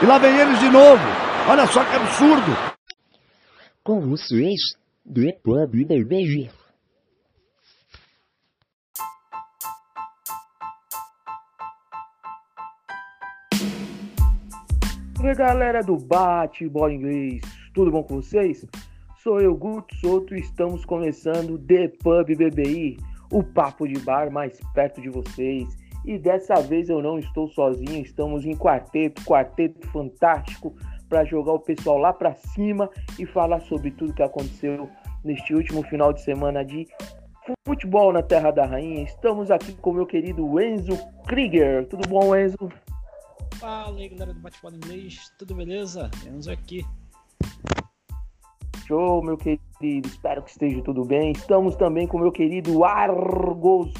E lá vem eles de novo. Olha só que absurdo. Com vocês, The Pub BBG. E galera do Bate Bola Inglês, tudo bom com vocês? Sou eu, Guto Souto, e estamos começando The Pub BBI, o papo de bar mais perto de vocês. E dessa vez eu não estou sozinho, estamos em quarteto, quarteto fantástico para jogar o pessoal lá para cima e falar sobre tudo que aconteceu neste último final de semana de futebol na Terra da Rainha. Estamos aqui com meu querido Enzo Krieger. Tudo bom, Enzo? Fala aí, galera do Bate-Bola Inglês, tudo beleza? Enzo aqui. Show, meu querido. Espero que esteja tudo bem. Estamos também com meu querido Argos.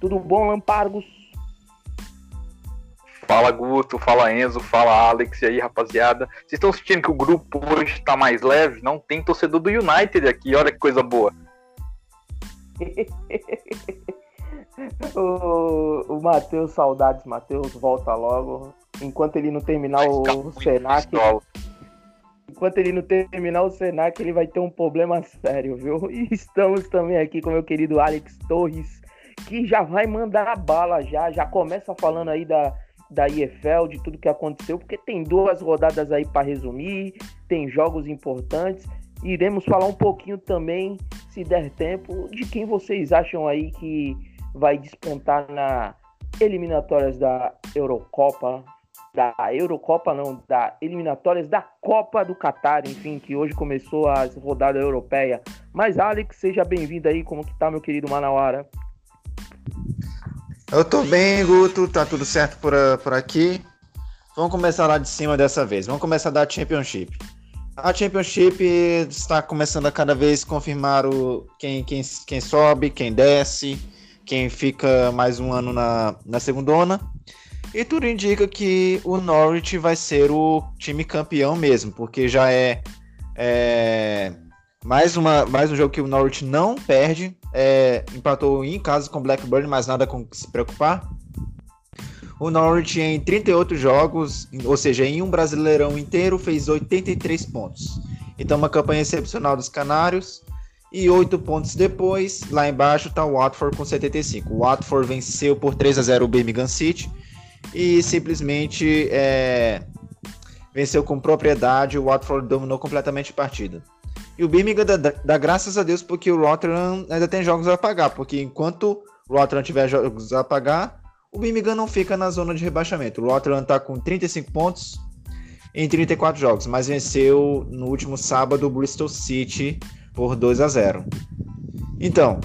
Tudo bom, Lampargos? Fala Guto, fala Enzo, fala Alex e aí rapaziada. Vocês estão sentindo que o grupo hoje tá mais leve? Não tem torcedor do United aqui, olha que coisa boa. o o Matheus, saudades, Matheus, volta logo. Enquanto ele não terminar o, o Senac. pistola. Enquanto ele não terminar o Senac, ele vai ter um problema sério, viu? E estamos também aqui com meu querido Alex Torres, que já vai mandar a bala já, já começa falando aí da, da IFL, de tudo que aconteceu, porque tem duas rodadas aí para resumir, tem jogos importantes. Iremos falar um pouquinho também, se der tempo, de quem vocês acham aí que vai despontar na eliminatórias da Eurocopa, da Eurocopa não, da eliminatórias da Copa do Catar, enfim, que hoje começou as rodadas europeias. Mas Alex, seja bem-vindo aí, como que tá, meu querido Manauara? Eu tô bem, Guto, tá tudo certo por, a- por aqui. Vamos começar lá de cima dessa vez. Vamos começar da Championship. A Championship está começando a cada vez confirmar o, quem, quem, quem sobe, quem desce, quem fica mais um ano na, na segundona. E tudo indica que o Norwich vai ser o time campeão mesmo, porque já é, é mais, uma, mais um jogo que o Norwich não perde. É, empatou em casa com Blackburn, mas nada com que se preocupar. O Norwich em 38 jogos, ou seja, em um brasileirão inteiro, fez 83 pontos. Então, uma campanha excepcional dos Canários. E oito pontos depois, lá embaixo está o Watford com 75. O Watford venceu por 3 a 0 o Birmingham City e simplesmente é, venceu com propriedade. O Watford dominou completamente a partida. E o Birmingham dá, dá graças a Deus porque o Rotterdam ainda tem jogos a pagar, porque enquanto o Rotterdam tiver jogos a pagar, o Birmingham não fica na zona de rebaixamento. O Rotterdam está com 35 pontos em 34 jogos, mas venceu no último sábado o Bristol City por 2 a 0. Então,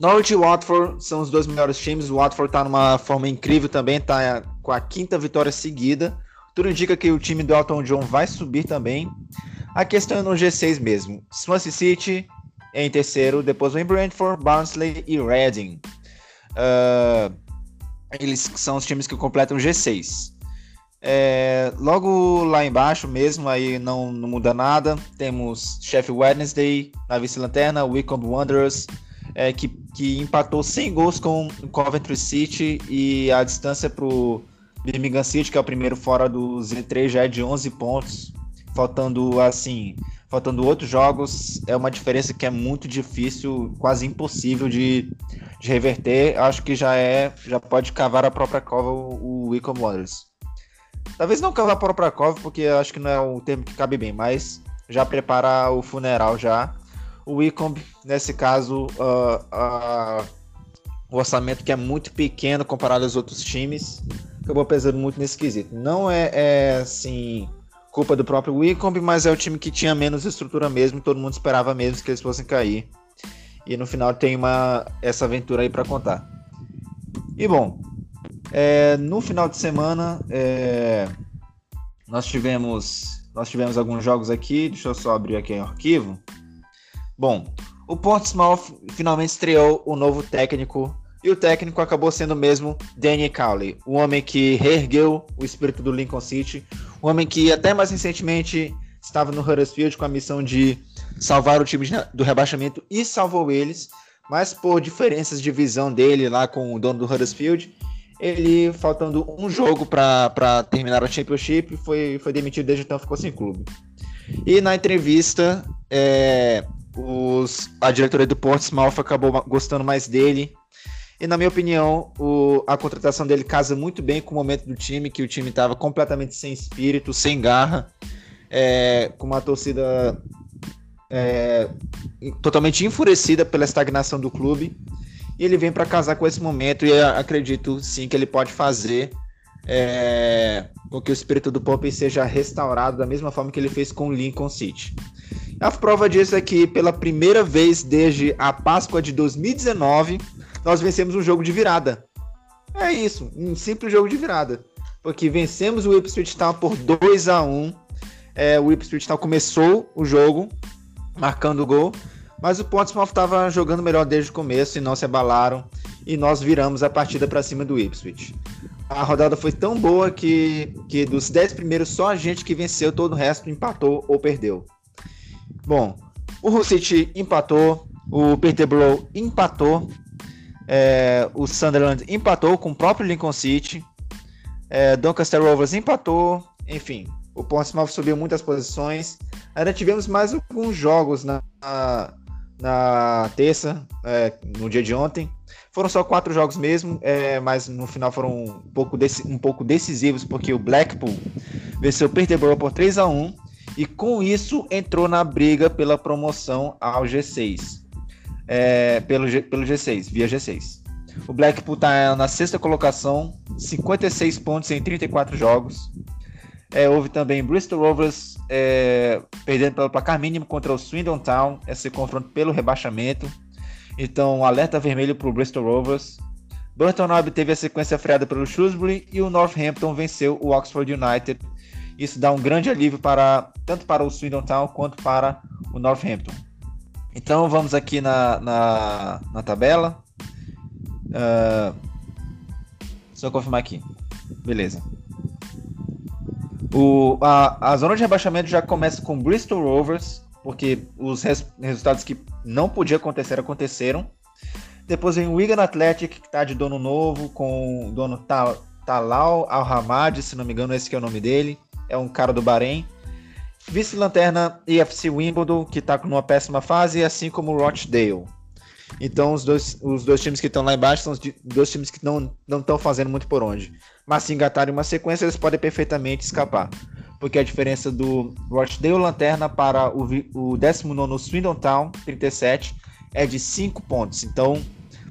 Norwich e Watford são os dois melhores times. O Watford está numa forma incrível também, está com a quinta vitória seguida. Tudo indica que o time do Elton John vai subir também. A questão é no G6 mesmo. Swansea City em terceiro, depois vem Brentford, Barnsley e Reading. Ah, eles são os times que completam o G6. É, logo lá embaixo mesmo, aí não, não muda nada. Temos Sheffield Wednesday na vice-lanterna, Wycombe Wanderers, é, que, que empatou 100 gols com Coventry City e a distância para o Birmingham City, que é o primeiro fora do Z3, já é de 11 pontos. Faltando assim, faltando outros jogos, é uma diferença que é muito difícil, quase impossível de, de reverter. Acho que já é, já pode cavar a própria cova o, o Wycombe Wanderers. Talvez não cavar a própria cova, porque acho que não é um termo que cabe bem, mas já preparar o funeral já. O Wycombe, nesse caso, ah, ah, o orçamento que é muito pequeno comparado aos outros times, acabou pesando muito nesse quesito. Não é, é assim culpa do próprio Wycombe, mas é o time que tinha menos estrutura mesmo, todo mundo esperava mesmo que eles fossem cair. E no final tem uma essa aventura aí para contar. E bom, é, no final de semana é, nós tivemos nós tivemos alguns jogos aqui. Deixa eu só abrir aqui o arquivo. Bom, o Portsmouth finalmente estreou o novo técnico e o técnico acabou sendo mesmo Danny Cowley, o homem que reergueu o espírito do Lincoln City, um homem que até mais recentemente estava no Huddersfield com a missão de salvar o time do rebaixamento e salvou eles, mas por diferenças de visão dele lá com o dono do Huddersfield, ele, faltando um jogo para terminar a Championship, foi, foi demitido desde então ficou sem clube. E na entrevista, é, os, a diretoria do Portsmouth acabou gostando mais dele. E na minha opinião, o, a contratação dele casa muito bem com o momento do time, que o time estava completamente sem espírito, sem garra, é, com uma torcida é, totalmente enfurecida pela estagnação do clube. E ele vem para casar com esse momento e acredito sim que ele pode fazer é, com que o espírito do Pompey seja restaurado da mesma forma que ele fez com o Lincoln City. A prova disso é que pela primeira vez desde a Páscoa de 2019 nós vencemos um jogo de virada. É isso, um simples jogo de virada. Porque vencemos o Ipswich Town por 2 a 1 é, O Ipswich Town começou o jogo marcando o gol mas o Portsmouth estava jogando melhor desde o começo e não se abalaram. E nós viramos a partida para cima do Ipswich. A rodada foi tão boa que, que dos 10 primeiros, só a gente que venceu, todo o resto empatou ou perdeu. Bom, o Hull City empatou, o Peterborough empatou, é, o Sunderland empatou com o próprio Lincoln City, é, Doncaster Rovers empatou, enfim, o Portsmouth subiu muitas posições. Ainda tivemos mais alguns jogos na, na terça, é, no dia de ontem. Foram só quatro jogos mesmo, é, mas no final foram um pouco, um pouco decisivos, porque o Blackpool venceu o Peterborough por 3 a 1 e com isso entrou na briga pela promoção ao G6. É, pelo, G, pelo G6, via G6. O Blackpool está na sexta colocação, 56 pontos em 34 jogos. É, houve também Bristol Rovers é, perdendo pelo placar mínimo contra o Swindon Town, esse confronto pelo rebaixamento. Então, alerta vermelho para o Bristol Rovers. Burton Albion teve a sequência freada pelo Shrewsbury e o Northampton venceu o Oxford United. Isso dá um grande alívio para tanto para o Swindon Town quanto para o Northampton. Então vamos aqui na, na, na tabela. Uh, só confirmar aqui. Beleza. O, a, a zona de rebaixamento já começa com Bristol Rovers, porque os res, resultados que não podiam acontecer aconteceram. Depois vem o Wigan Athletic, que está de dono novo, com o dono Tal, Talal Al-Hamad, se não me engano, esse é o nome dele. É um cara do Bahrein. Vice-lanterna EFC Wimbledon, que está numa péssima fase, assim como o Rochdale. Então, os dois, os dois times que estão lá embaixo são os dois times que não estão fazendo muito por onde mas se engatarem uma sequência, eles podem perfeitamente escapar. Porque a diferença do Rochdale Lanterna para o, o 19 Swindon Town, 37, é de 5 pontos. Então,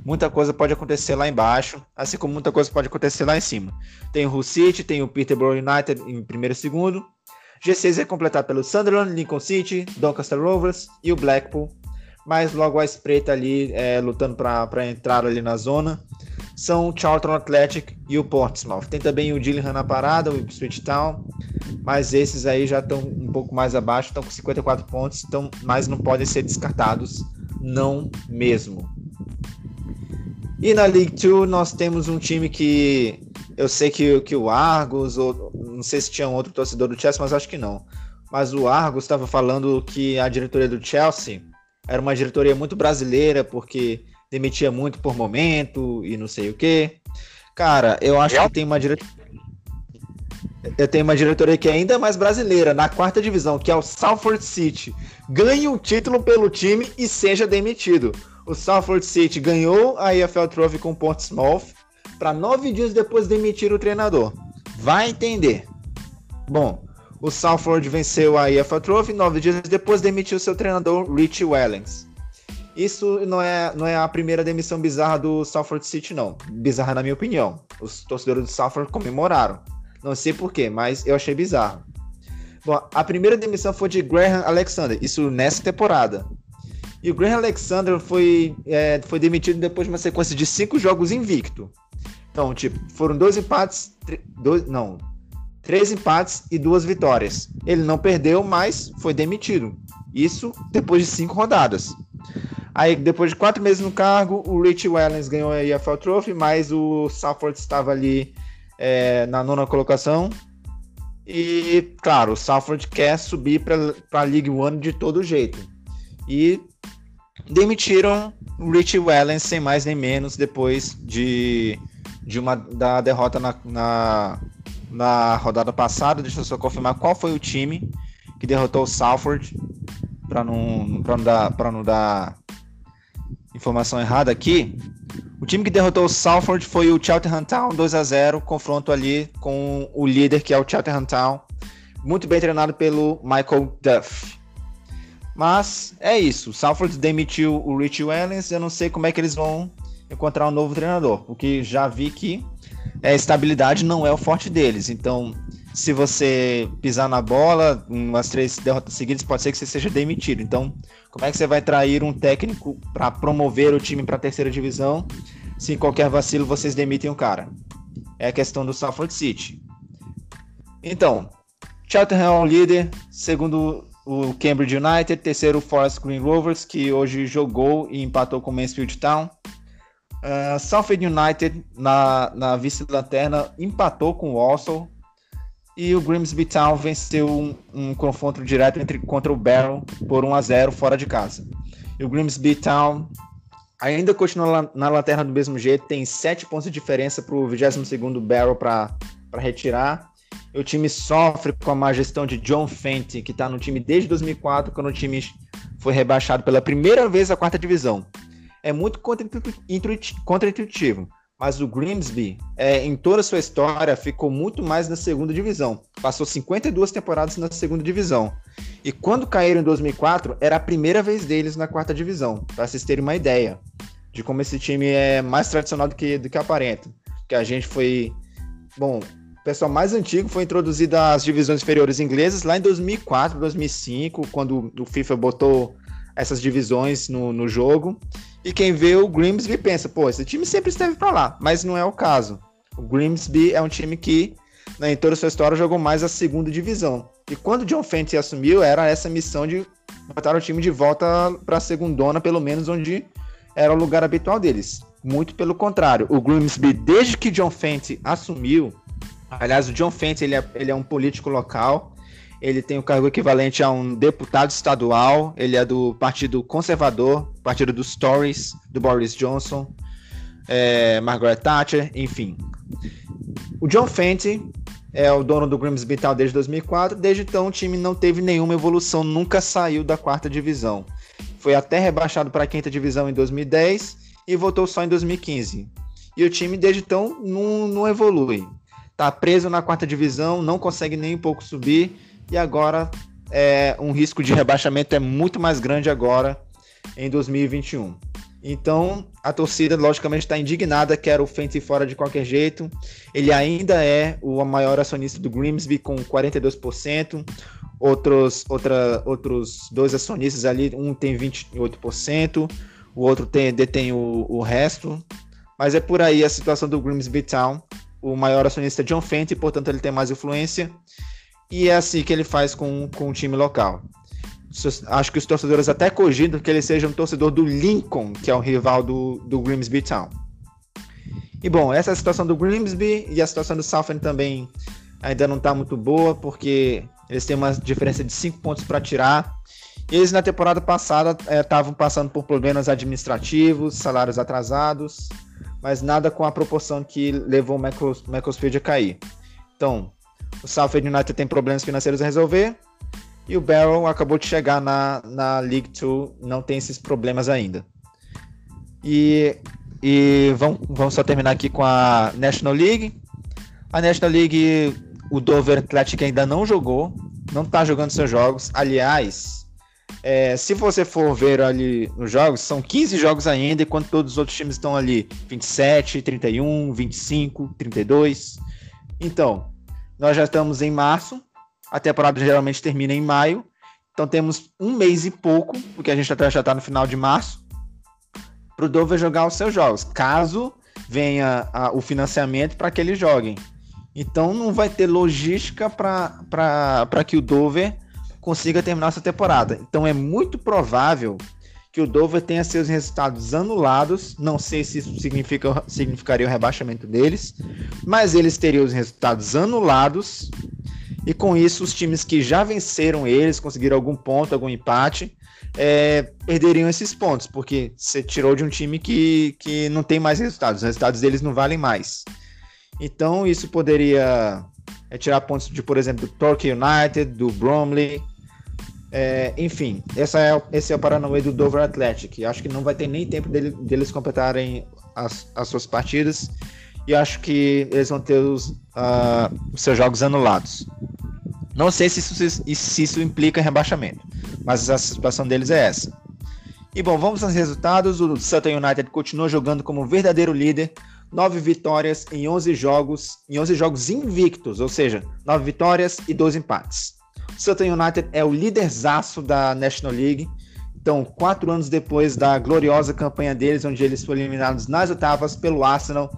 muita coisa pode acontecer lá embaixo, assim como muita coisa pode acontecer lá em cima. Tem o Hull City, tem o Peterborough United em primeiro e segundo. G6 é completado pelo Sunderland, Lincoln City, Doncaster Rovers e o Blackpool. Mas logo a espreita ali, é, lutando para entrar ali na zona são o Charlton Athletic e o Portsmouth. Tem também o Gillingham na parada, o Ipswich Town, mas esses aí já estão um pouco mais abaixo, estão com 54 pontos, então, mas não podem ser descartados, não mesmo. E na League 2 nós temos um time que eu sei que, que o Argos, ou não sei se tinha um outro torcedor do Chelsea, mas acho que não. Mas o Argos estava falando que a diretoria do Chelsea era uma diretoria muito brasileira, porque demitia muito por momento e não sei o que. Cara, eu acho que tem uma diretoria. Eu tenho uma diretoria que é ainda mais brasileira, na quarta divisão, que é o Salford City. Ganhe um título pelo time e seja demitido. O Salford City ganhou a EFL Trophy com o Portsmouth para nove dias depois demitir o treinador. Vai entender. Bom, o Salford venceu a EFL Trophy, nove dias depois demitiu seu treinador Rich Wellings. Isso não é, não é a primeira demissão bizarra do Salford City, não. Bizarra na minha opinião. Os torcedores do Salford comemoraram. Não sei porquê, mas eu achei bizarro. Bom, a primeira demissão foi de Graham Alexander, isso nessa temporada. E o Graham Alexander foi, é, foi demitido depois de uma sequência de cinco jogos invicto. Então, tipo, foram dois empates, dois, não, três empates e duas vitórias. Ele não perdeu, mas foi demitido. Isso depois de cinco rodadas. Aí, depois de quatro meses no cargo, o Rich Wellens ganhou a EFL Trophy, mas o Salford estava ali é, na nona colocação. E, claro, o Salford quer subir para a League One de todo jeito. E demitiram o Rich Wellens sem mais nem menos depois de de uma da derrota na, na, na rodada passada. Deixa eu só confirmar qual foi o time que derrotou o Salford para não, pra não, dar, pra não dar informação errada aqui. O time que derrotou o Salford foi o Cheltenham Town 2 a 0 confronto ali com o líder que é o Cheltenham Town, muito bem treinado pelo Michael Duff. Mas é isso, o Salford demitiu o Rich Wellens, eu não sei como é que eles vão encontrar um novo treinador, porque já vi que a estabilidade não é o forte deles. Então, se você pisar na bola, umas três derrotas seguidas, pode ser que você seja demitido. Então, como é que você vai trair um técnico para promover o time para a terceira divisão se em qualquer vacilo vocês demitem o cara? É a questão do Salford City. Então, Cheltenham é o líder, segundo o Cambridge United, terceiro o Forest Green Rovers, que hoje jogou e empatou com o Mansfield Town. Uh, Southend United, na, na vice-lanterna, empatou com o Walsall, e o Grimsby Town venceu um, um, confronto direto entre, contra o Barrow por 1 a 0 fora de casa. E o Grimsby Town ainda continua na lanterna do mesmo jeito, tem 7 pontos de diferença para o 22º Barrow para retirar. E o time sofre com a má gestão de John Fenty, que está no time desde 2004, quando o time foi rebaixado pela primeira vez à quarta divisão. É muito contra-intuitivo mas o Grimsby, é, em toda a sua história, ficou muito mais na segunda divisão. Passou 52 temporadas na segunda divisão. E quando caíram em 2004, era a primeira vez deles na quarta divisão, para vocês terem uma ideia de como esse time é mais tradicional do que, do que aparenta. Que a gente foi. Bom, o pessoal mais antigo foi introduzido às divisões inferiores inglesas lá em 2004, 2005, quando o FIFA botou essas divisões no, no jogo. E quem vê o Grimsby pensa, pô, esse time sempre esteve para lá, mas não é o caso. O Grimsby é um time que, né, em toda a sua história, jogou mais a segunda divisão. E quando o John Fenty assumiu, era essa missão de botar o time de volta para a segundona, pelo menos onde era o lugar habitual deles. Muito pelo contrário, o Grimsby, desde que John Fenty assumiu, aliás, o John Fenty ele é, ele é um político local, ele tem o cargo equivalente a um deputado estadual, ele é do Partido Conservador, partido dos Tories, do Boris Johnson, é, Margaret Thatcher, enfim. O John Fenty é o dono do Grimsby Town desde 2004, desde então o time não teve nenhuma evolução, nunca saiu da quarta divisão. Foi até rebaixado para a quinta divisão em 2010 e voltou só em 2015. E o time desde então não, não evolui. Tá preso na quarta divisão, não consegue nem um pouco subir e agora é, um risco de rebaixamento é muito mais grande agora em 2021. Então, a torcida, logicamente, está indignada, quer o Fenty fora de qualquer jeito. Ele ainda é o maior acionista do Grimsby, com 42%. Outros, outra, outros dois acionistas ali, um tem 28%, o outro tem, detém o, o resto. Mas é por aí a situação do Grimsby Town. O maior acionista é John Fenty, portanto, ele tem mais influência. E é assim que ele faz com, com o time local. Acho que os torcedores até cogitam que ele seja um torcedor do Lincoln, que é o rival do, do Grimsby Town. E bom, essa é a situação do Grimsby e a situação do Southend também ainda não está muito boa, porque eles têm uma diferença de 5 pontos para tirar. Eles na temporada passada estavam é, passando por problemas administrativos, salários atrasados, mas nada com a proporção que levou o Macclesfield a cair. Então, o Southend United tem problemas financeiros a resolver. E o Barrow acabou de chegar na, na League 2, não tem esses problemas ainda. E, e vamos, vamos só terminar aqui com a National League. A National League, o Dover Athletic ainda não jogou, não está jogando seus jogos. Aliás, é, se você for ver ali nos jogos, são 15 jogos ainda, enquanto todos os outros times estão ali 27, 31, 25, 32. Então, nós já estamos em março, a temporada geralmente termina em maio, então temos um mês e pouco, porque a gente já está no final de março, para o Dover jogar os seus jogos, caso venha a, o financiamento para que eles joguem. Então não vai ter logística para que o Dover consiga terminar essa temporada. Então é muito provável que o Dover tenha seus resultados anulados. Não sei se isso significa, significaria o rebaixamento deles, mas eles teriam os resultados anulados E com isso, os times que já venceram eles, conseguiram algum ponto, algum empate, é, perderiam esses pontos, porque você tirou de um time que, que não tem mais resultados, os resultados deles não valem mais. Então, isso poderia é, tirar pontos de, por exemplo, do Torquay United, do Bromley. É, enfim, essa é, esse é o Paranauê do Dover Athletic. Acho que não vai ter nem tempo dele, deles completarem as, as suas partidas. E acho que eles vão ter os, uh, os seus jogos anulados. Não sei se isso, se isso implica em rebaixamento, mas a situação deles é essa. E bom, vamos aos resultados. O Sutton United continua jogando como verdadeiro líder, 9 vitórias em 11 jogos, em 11 jogos invictos, ou seja, 9 vitórias e 12 empates. O Sutton United é o líderzaço da National League. Então, quatro anos depois da gloriosa campanha deles, onde eles foram eliminados nas oitavas pelo Arsenal,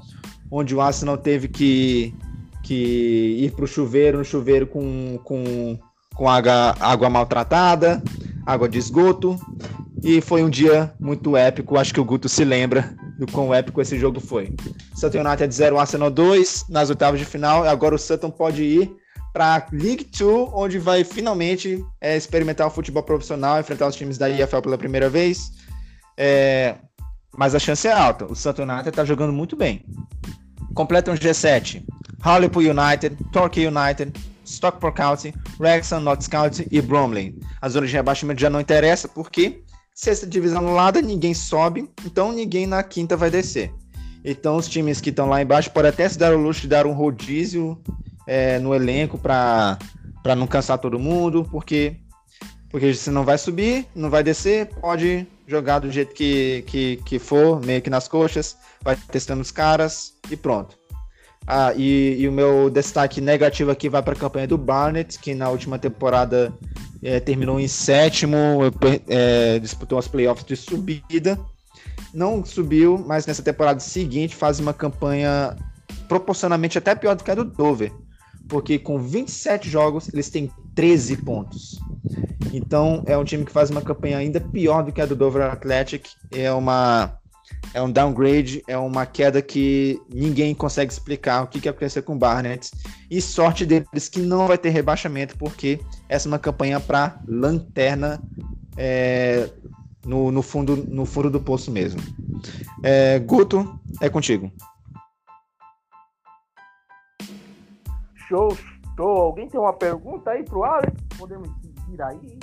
onde o Arsenal teve que que ir para o chuveiro, no chuveiro com, com, com água, água maltratada, água de esgoto. E foi um dia muito épico, acho que o Guto se lembra do quão épico esse jogo foi. Sutton United 0, Arsenal 2 nas oitavas de final, agora o Sutton pode ir para League 2, onde vai finalmente é, experimentar o futebol profissional, enfrentar os times da EFL pela primeira vez. É, mas a chance é alta. O Sutton United está jogando muito bem. Completam um G7. Hartlepool United, Torquay United, Stockport County, Wrexham, Notts County e Bromley. A zona de rebaixamento já não interessa porque sexta divisão anulada, ninguém sobe, então ninguém na quinta vai descer. Então os times que estão lá embaixo podem até se dar o luxo de dar um rodízio é, no elenco para não cansar todo mundo, porque porque se não vai subir, não vai descer, pode jogar do jeito que, que, que for, meio que nas coxas, vai testando os caras e pronto. Ah, e, e, o meu destaque negativo aqui vai para a campanha do Barnett, que na última temporada é, terminou em sétimo, é, disputou as playoffs de subida. Não subiu, mas nessa temporada seguinte faz uma campanha proporcionalmente até pior do que a do Dover, porque com 27 jogos eles têm 13 pontos. Então é um time que faz uma campanha ainda pior do que a do Dover Athletic. É uma é um downgrade, é uma queda que ninguém consegue explicar o que, que aconteceu com o Barnett. E sorte deles que não vai ter rebaixamento, porque essa é uma campanha para lanterna é, no, no, fundo, no fundo do poço mesmo. É, Guto, é contigo. Show, show. Alguém tem uma pergunta aí pro Alex? Podemos seguir aí?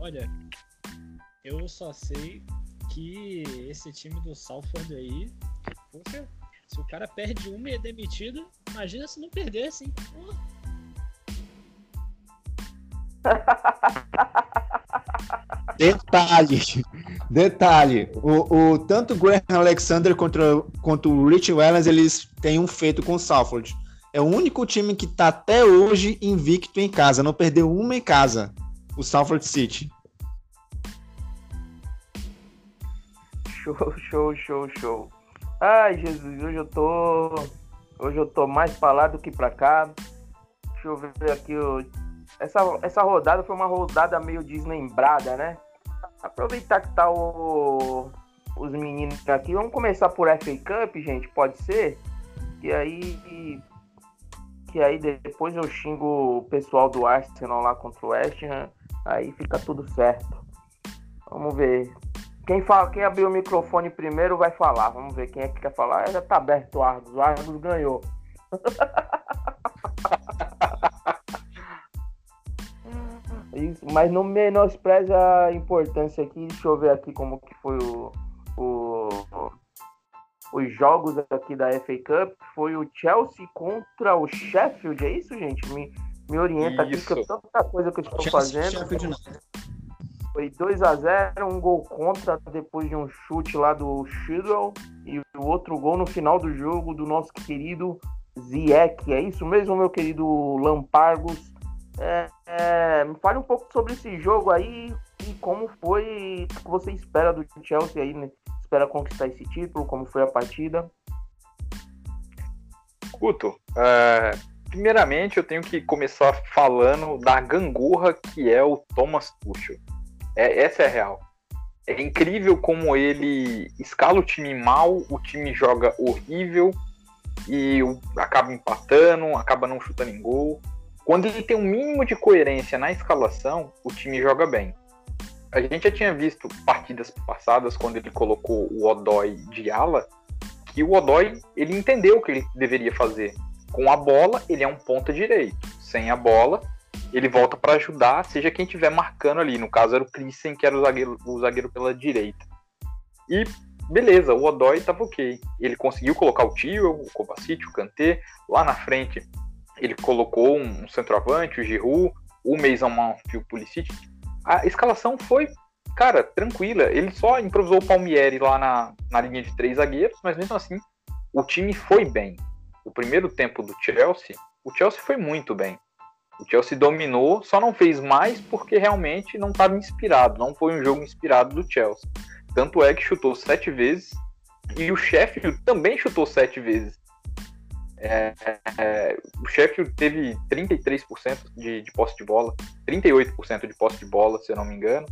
Olha, eu só sei que esse time do Salford aí, poxa, se o cara perde uma e é demitido, imagina se não perdesse, hein? Detalhe, detalhe, o, o, tanto o Graham Alexander contra, quanto o Rich Wellens, eles têm um feito com o Salford. É o único time que tá até hoje invicto em casa, não perdeu uma em casa, o Salford City. Show, show, show, show. Ai, Jesus, hoje eu tô. Hoje eu tô mais pra lá do que pra cá. Deixa eu ver aqui. Essa, essa rodada foi uma rodada meio deslembrada, né? Aproveitar que tá o, os meninos aqui. Vamos começar por FA Cup, gente, pode ser? E aí. Que aí depois eu xingo o pessoal do Arsenal lá contra o West Ham. Aí fica tudo certo. Vamos ver. Quem, fala, quem abrir o microfone primeiro vai falar. Vamos ver quem é que quer falar. Já tá aberto o Argos. O Argos ganhou. Isso, mas não menospreze a importância aqui. Deixa eu ver aqui como que foi o, o, os jogos aqui da FA Cup. Foi o Chelsea contra o Sheffield. É isso, gente? Me, me orienta isso. aqui, que é tanta coisa que eu estou Chelsea, fazendo. Sheffield, foi 2 a 0 um gol contra depois de um chute lá do Shidwell e o outro gol no final do jogo do nosso querido Ziyech. É isso mesmo, meu querido Lampargos? É, é, fale um pouco sobre esse jogo aí e como foi, o que você espera do Chelsea aí, né? Espera conquistar esse título, como foi a partida? Guto, é, primeiramente eu tenho que começar falando da gangorra que é o Thomas Tuchel. É, essa é a real. É incrível como ele escala o time mal, o time joga horrível e acaba empatando, acaba não chutando em gol. Quando ele tem um mínimo de coerência na escalação, o time joga bem. A gente já tinha visto partidas passadas quando ele colocou o Odói de ala, que o Odói ele entendeu o que ele deveria fazer. Com a bola, ele é um ponta direito. Sem a bola, ele volta para ajudar, seja quem estiver marcando ali. No caso era o Christen, que era o zagueiro, o zagueiro pela direita. E beleza, o Odói tava ok. Ele conseguiu colocar o Tio, o Kovacic, o Kanté. Lá na frente, ele colocou um, centroavante, o Giroud, o Mason Mount e o Pulisic. A escalação foi, cara, tranquila. Ele só improvisou o Palmieri lá na, na linha de três zagueiros, mas mesmo assim, o time foi bem. O primeiro tempo do Chelsea, o Chelsea foi muito bem. O Chelsea dominou, só não fez mais porque realmente não estava inspirado. Não foi um jogo inspirado do Chelsea. Tanto é que chutou sete vezes e o Sheffield também chutou sete vezes. É, é, o Sheffield teve 33% de, de posse de bola, 38% de posse de bola, se eu não me engano.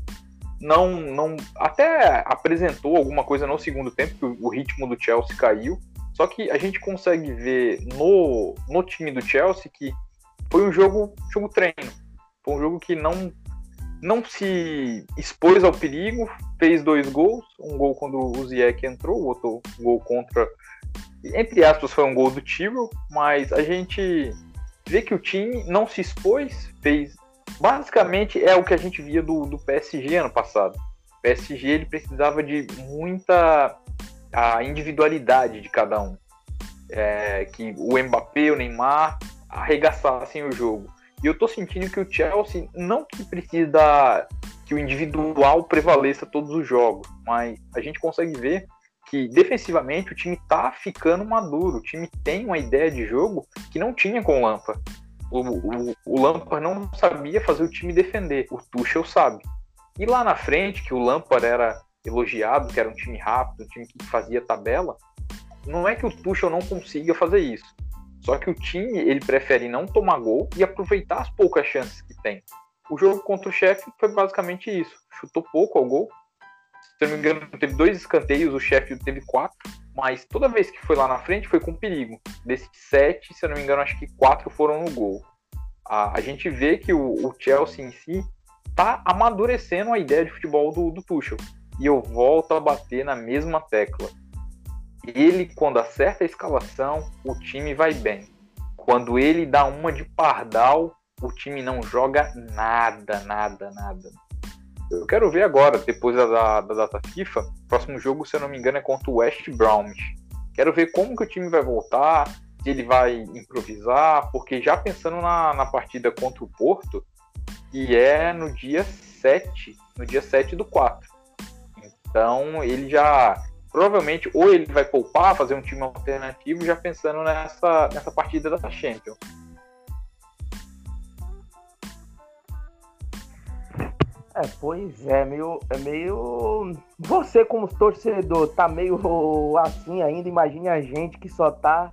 Não, não, até apresentou alguma coisa no segundo tempo, que o, o ritmo do Chelsea caiu. Só que a gente consegue ver no, no time do Chelsea que foi um jogo, jogo treino. Foi um jogo que não, não se expôs ao perigo, fez dois gols, um gol quando o Ziyech entrou, o outro gol contra, entre aspas, foi um gol do Tyrell, mas a gente vê que o time não se expôs, fez, basicamente é o que a gente via do, do PSG ano passado. O PSG ele precisava de muita a individualidade de cada um. É, que o Mbappé, o Neymar arregaçassem o jogo. E eu tô sentindo que o Chelsea não que precisa que o individual prevaleça todos os jogos, mas a gente consegue ver que defensivamente o time tá ficando maduro, o time tem uma ideia de jogo que não tinha com o Lampard. O, o, o Lampard não sabia fazer o time defender, o Tuchel sabe. E lá na frente, que o Lampard era elogiado, que era um time rápido, um time que fazia tabela, não é que o Tuchel não consiga fazer isso. Só que o time ele prefere não tomar gol e aproveitar as poucas chances que tem. O jogo contra o chefe foi basicamente isso. Chutou pouco ao gol. Se não me engano, teve dois escanteios, o chefe teve quatro. Mas toda vez que foi lá na frente foi com perigo. Desses sete, se eu não me engano, acho que quatro foram no gol. A, a gente vê que o, o, Chelsea em si tá amadurecendo a ideia de futebol do, do Tuchel. E eu volto a bater na mesma tecla ele, quando acerta a escalação, o time vai bem. Quando ele dá uma de pardal, o time não joga nada, nada, nada. Eu quero ver agora, depois da, da data FIFA, próximo jogo, se eu não me engano, é contra o West Bromwich. Quero ver como que o time vai voltar, se ele vai improvisar, porque já pensando na, na partida contra o Porto, que é no dia 7, no dia 7 do 4. Então ele já provavelmente ou ele vai poupar, fazer um time alternativo, já pensando nessa, nessa partida da Champions. É, pois é, meio, é meio. Você, como torcedor, tá meio assim ainda. Imagine a gente que só tá,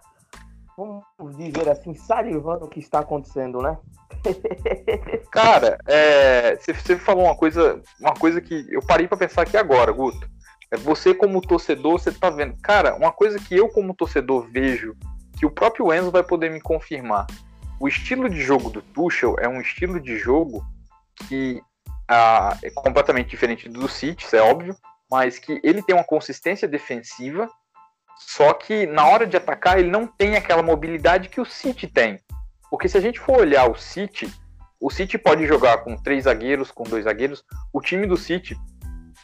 vamos dizer assim, salivando o que está acontecendo, né? Cara, é, você falou uma coisa, uma coisa que eu parei para pensar aqui agora, Guto. Você, como torcedor, você tá vendo. Cara, uma coisa que eu, como torcedor, vejo que o próprio Enzo vai poder me confirmar. O estilo de jogo do Tuchel é um estilo de jogo que ah, é completamente diferente do City, isso é óbvio, mas que ele tem uma consistência defensiva, só que na hora de atacar ele não tem aquela mobilidade que o City tem. Porque se a gente for olhar o City, o City pode jogar com três zagueiros, com dois zagueiros. O time do City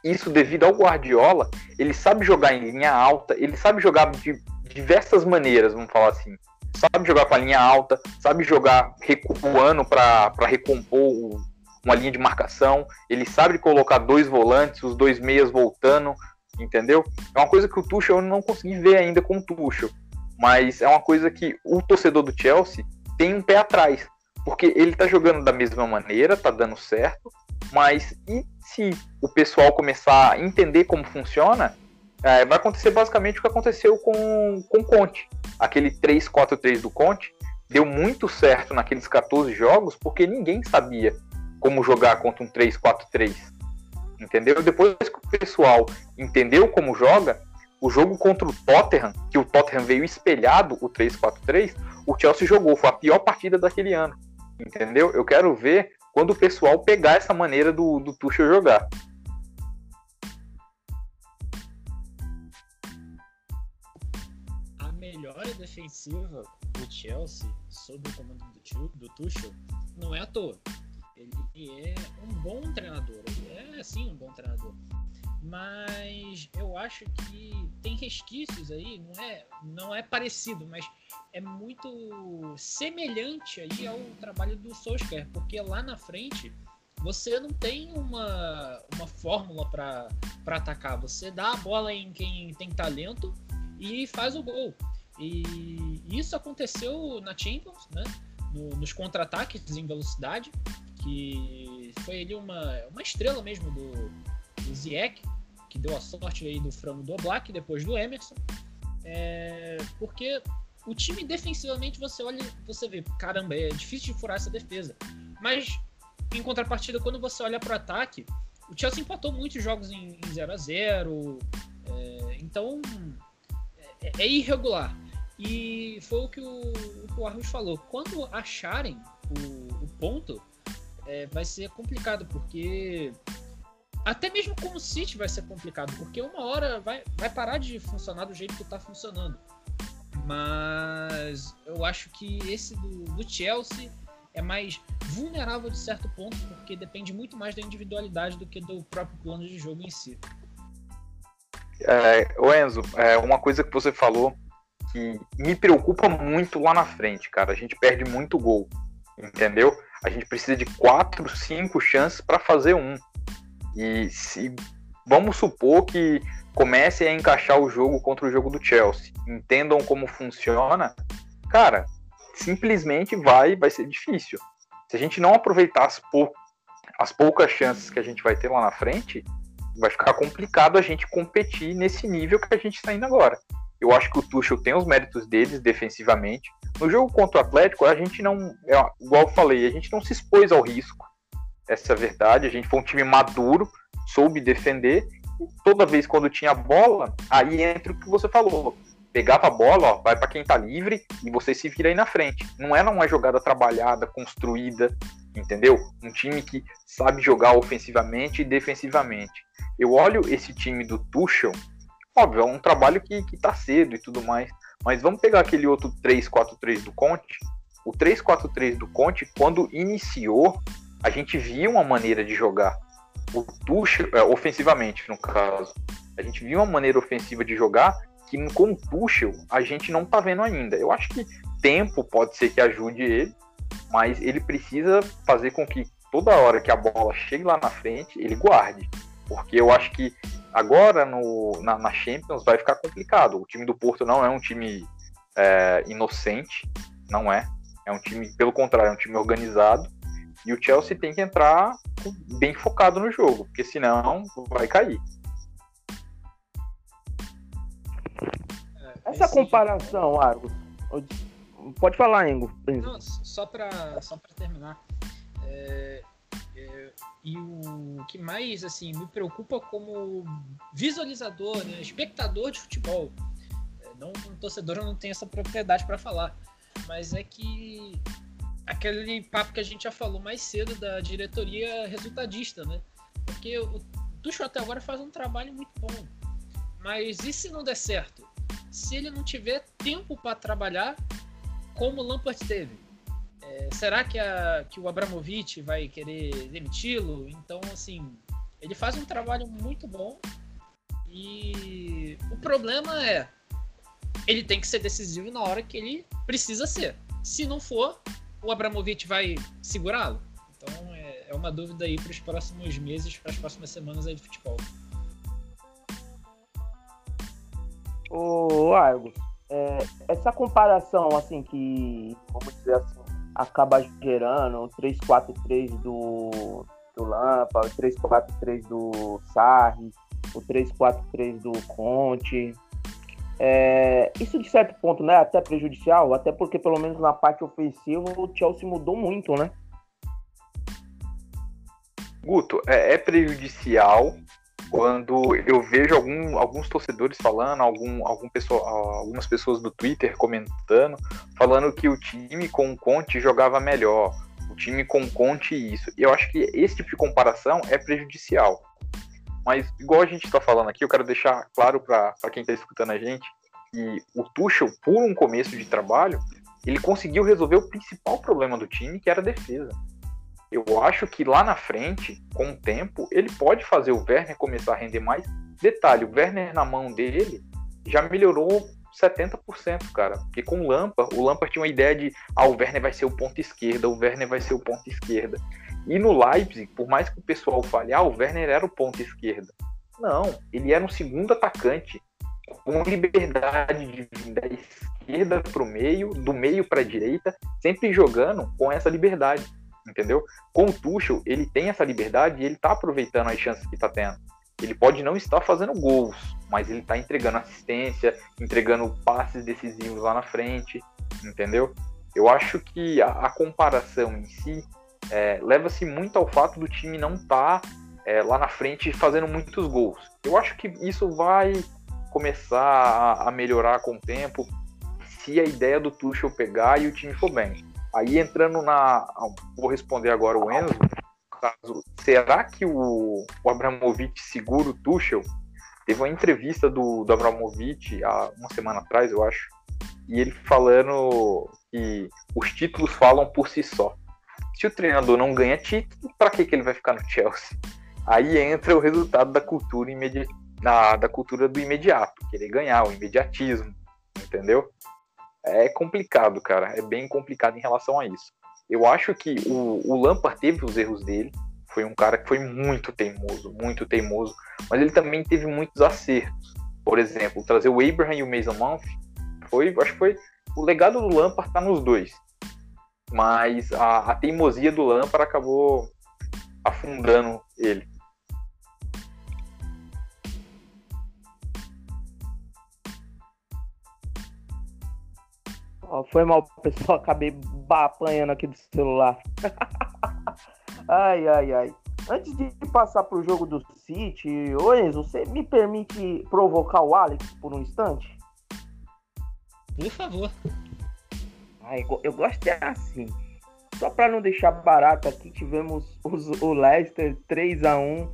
isso devido ao Guardiola, ele sabe jogar em linha alta, ele sabe jogar de diversas maneiras, vamos falar assim. Sabe jogar com a linha alta, sabe jogar recuando para recompor uma linha de marcação, ele sabe colocar dois volantes, os dois meias voltando, entendeu? É uma coisa que o Tuchel eu não consegui ver ainda com o Tuchel, mas é uma coisa que o torcedor do Chelsea tem um pé atrás, porque ele tá jogando da mesma maneira, tá dando certo, mas e se o pessoal começar a entender como funciona, é, vai acontecer basicamente o que aconteceu com, com o Conte. Aquele 3-4-3 do Conte deu muito certo naqueles 14 jogos porque ninguém sabia como jogar contra um 3-4-3. Entendeu? Depois que o pessoal entendeu como joga, O jogo contra o Tottenham, que o Tottenham veio espelhado, o 3-4-3, o Chelsea jogou. Foi a pior partida daquele ano. Entendeu? Eu quero ver quando o pessoal pegar essa maneira do, do Tuchel jogar. A melhora defensiva do Chelsea, sob o comando do, do Tuchel, não é à toa. Ele é um bom treinador. Ele é, sim, um bom treinador. Mas eu acho que tem resquícios aí, não é, não é parecido, mas é muito semelhante aí ao trabalho do Solskjaer, porque lá na frente você não tem uma, uma fórmula para atacar. Você dá a bola em quem tem talento e faz o gol. E isso aconteceu na Champions, né? No- nos contra-ataques em velocidade, que foi ele uma, uma estrela mesmo do, do Ziyech, que deu a sorte aí do frango do Oblak, depois do Emerson. É, porque o time defensivamente você olha, você vê, caramba, é difícil de furar essa defesa. Mas em contrapartida, quando você olha para o ataque, o Chelsea empatou muitos jogos em, em 0 a 0 é, então é, é irregular. E foi o que o, o, que falou. Quando acharem o, o ponto, é, vai ser complicado, porque até mesmo com o City vai ser complicado, porque uma hora vai, vai parar de funcionar do jeito que está funcionando. Mas eu acho que esse do, do Chelsea é mais vulnerável de certo ponto, porque depende muito mais da individualidade do que do próprio plano de jogo em si. É, Enzo, é, uma coisa que você falou que me preocupa muito lá na frente, cara. A gente perde muito gol, entendeu? A gente precisa de quatro, cinco chances para fazer um. E se vamos supor que comece a encaixar o jogo contra o jogo do Chelsea, entendam como funciona, cara, simplesmente vai, vai ser difícil. Se a gente não aproveitar as, pou, as poucas chances que a gente vai ter lá na frente, vai ficar complicado a gente competir nesse nível que a gente está indo agora. Eu acho que o Tuchel tem os méritos deles defensivamente. No jogo contra o Atlético, a gente não, é, igual eu falei, a gente não se expôs ao risco. Essa é a verdade. A gente foi um time maduro, soube defender. Toda vez quando tinha bola, aí entra o que você falou. Pegava a bola, ó, vai para quem tá livre e você se vira aí na frente. Não era uma jogada trabalhada, construída, entendeu? Um time que sabe jogar ofensivamente e defensivamente. Eu olho esse time do Tuchel, óbvio, é um trabalho que, que tá cedo e tudo mais, mas vamos pegar aquele outro 3-4-3 do Conte. O 3-4-3 do Conte, quando iniciou, a gente via uma maneira de jogar. O Tuchel, é, ofensivamente, no caso, a gente via uma maneira ofensiva de jogar que com o Tuchel a gente não tá vendo ainda. Eu acho que tempo pode ser que ajude ele, mas ele precisa fazer com que toda hora que a bola chegue lá na frente, ele guarde. Porque eu acho que agora no, na, na Champions vai ficar complicado. O time do Porto não é um time é, inocente, não é. É um time, pelo contrário, é um time organizado. E o Chelsea tem que entrar bem focado no jogo, porque senão vai cair. Essa Esse- comparação, Argos. Pode falar, Engo. Não, só para só pra terminar. É, e o que mais assim me preocupa como visualizador, né, espectador de futebol, é, não um torcedor eu não tenho essa propriedade para falar, mas é que aquele papo que a gente já falou mais cedo da diretoria resultadista, né? Porque o Tuchel até agora faz um trabalho muito bom, mas e se não der certo? Se ele não tiver tempo para trabalhar, como o Lampard teve. Será que, a, que o Abramovich vai querer demiti-lo? Então, assim, ele faz um trabalho muito bom e o problema é ele tem que ser decisivo na hora que ele precisa ser. Se não for, o Abramovich vai segurá-lo. Então, é, é uma dúvida aí para os próximos meses, para as próximas semanas aí de futebol. Ô, Argos, é, essa comparação, assim, que, vamos dizer assim, acaba gerando o 3-4-3 do, do Lampa, o 3-4-3 do Sarri, o 3-4-3 do Conte. É, isso de certo ponto, né, até prejudicial, até porque pelo menos na parte ofensiva o Chelsea mudou muito, né? Guto, é, é prejudicial, quando eu vejo algum, alguns torcedores falando, algum, algum algumas pessoas do Twitter comentando, falando que o time com o Conte jogava melhor, o time com o Conte isso. Eu acho que esse tipo de comparação é prejudicial. Mas, igual a gente está falando aqui, eu quero deixar claro para quem está escutando a gente que o Tuchel, por um começo de trabalho, ele conseguiu resolver o principal problema do time, que era a defesa. Eu acho que lá na frente, com o tempo, ele pode fazer o Werner começar a render mais. Detalhe, o Werner na mão dele já melhorou 70%, cara. Porque com o Lampard, o Lampard tinha uma ideia de ah, o Werner vai ser o ponto esquerda, o Werner vai ser o ponto esquerda. E no Leipzig, por mais que o pessoal fale, ah, o Werner era o ponto esquerda. Não, ele era um segundo atacante com liberdade de vir da esquerda para o meio, do meio para a direita, sempre jogando com essa liberdade entendeu? Com o Tuchel, ele tem essa liberdade e ele tá aproveitando as chances que tá tendo. Ele pode não estar fazendo gols, mas ele tá entregando assistência, entregando passes decisivos lá na frente, entendeu? Eu acho que a, a comparação em si é, leva-se muito ao fato do time não estar tá, é, lá na frente fazendo muitos gols. Eu acho que isso vai começar a, a melhorar com o tempo se a ideia do Tuchel pegar e o time for bem. Aí entrando na. Vou responder agora o Enzo. Caso, será que o, o Abramovich segura o Tuchel? Teve uma entrevista do, do Abramovich há uma semana atrás, eu acho, e ele falando que os títulos falam por si só. Se o treinador não ganha título, para que, que ele vai ficar no Chelsea? Aí entra o resultado da cultura imedi da, da cultura do imediato, querer ganhar, o imediatismo, entendeu? É complicado, cara. É bem complicado em relação a isso. Eu acho que o, o Lampard teve os erros dele. Foi um cara que foi muito teimoso, muito teimoso. Mas ele também teve muitos acertos. Por exemplo, trazer o Abraham e o Mason Mount foi, acho que foi o legado do Lampard tá nos dois. Mas a, a teimosia do Lampard acabou afundando ele. Ó, foi mal, pessoal. Acabei apanhando aqui do celular. ai, ai, ai. Antes de passar pro jogo do City, ô Enzo, você me permite provocar o Alex por um instante? Por favor. Ai, eu gosto de assim. Só para não deixar barato aqui, tivemos os, o Leicester 3 a 1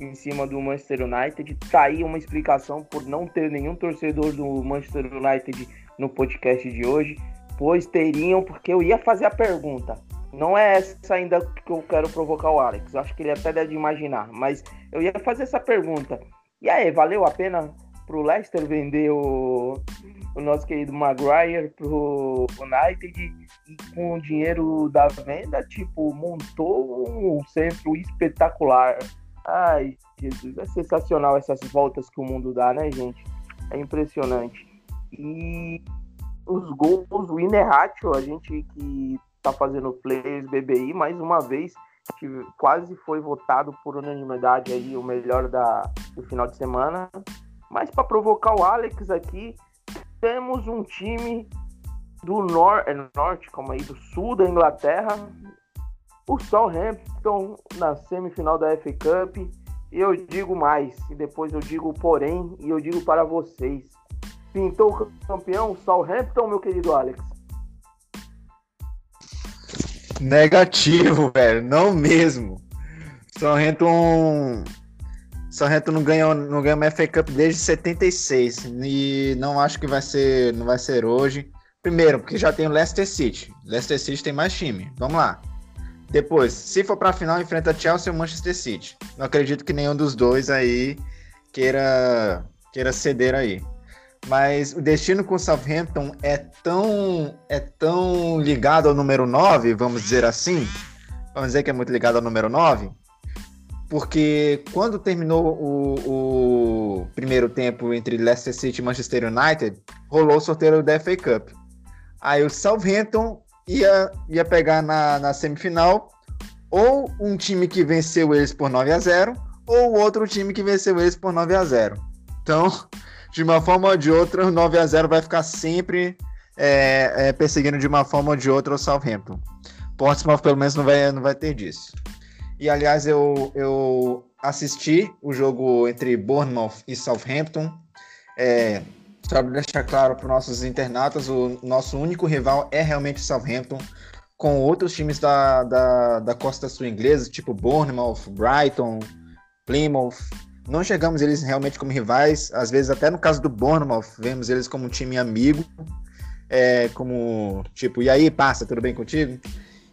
em cima do Manchester United. Tá aí uma explicação por não ter nenhum torcedor do Manchester United no podcast de hoje, pois teriam, porque eu ia fazer a pergunta. Não é essa ainda que eu quero provocar o Alex, acho que ele até deve imaginar, mas eu ia fazer essa pergunta. E aí, valeu a pena pro Leicester vender o, o nosso querido Maguire pro United e com o dinheiro da venda, tipo, montou um centro espetacular. Ai, Jesus, é sensacional essas voltas que o mundo dá, né, gente? É impressionante. E os gols, o Inerratio, a gente que tá fazendo players BBI, mais uma vez, que quase foi votado por unanimidade aí o melhor da, do final de semana. Mas para provocar o Alex aqui, temos um time do nor é, norte, como aí, do sul da Inglaterra, o Southampton na semifinal da FA Cup. E eu digo mais, e depois eu digo porém, e eu digo para vocês pintou o campeão Southampton, meu querido Alex? Negativo, velho. Não mesmo. Southampton. Southampton não ganha, não ganha uma FA Cup desde 76. E não acho que vai ser, não vai ser hoje. Primeiro, porque já tem o Leicester City. Leicester City tem mais time. Vamos lá. Depois, se for pra final, enfrenta Chelsea ou Manchester City. Não acredito que nenhum dos dois aí queira, queira ceder aí. Mas o destino com o Southampton é tão, é tão ligado ao número 9, vamos dizer assim. Vamos dizer que é muito ligado ao número 9. Porque quando terminou o, o primeiro tempo entre Leicester City e Manchester United, rolou o sorteio da FA Cup. Aí o Southampton ia, ia pegar na, na semifinal ou um time que venceu eles por 9 a 0 ou outro time que venceu eles por 9 a 0 Então, de uma forma ou de outra, o 9 a 0 vai ficar sempre é, é, perseguindo de uma forma ou de outra o Southampton. Portsmouth, pelo menos, não vai, não vai ter disso. E, aliás, eu, eu assisti o jogo entre Bournemouth e Southampton. É, só para deixar claro para os nossos internautas, o nosso único rival é realmente Southampton, com outros times da, da, da costa sul inglesa, tipo Bournemouth, Brighton, Plymouth. Não chegamos eles realmente como rivais, às vezes até no caso do Bournemouth, vemos eles como um time amigo, é, como tipo, e aí, passa, tudo bem contigo?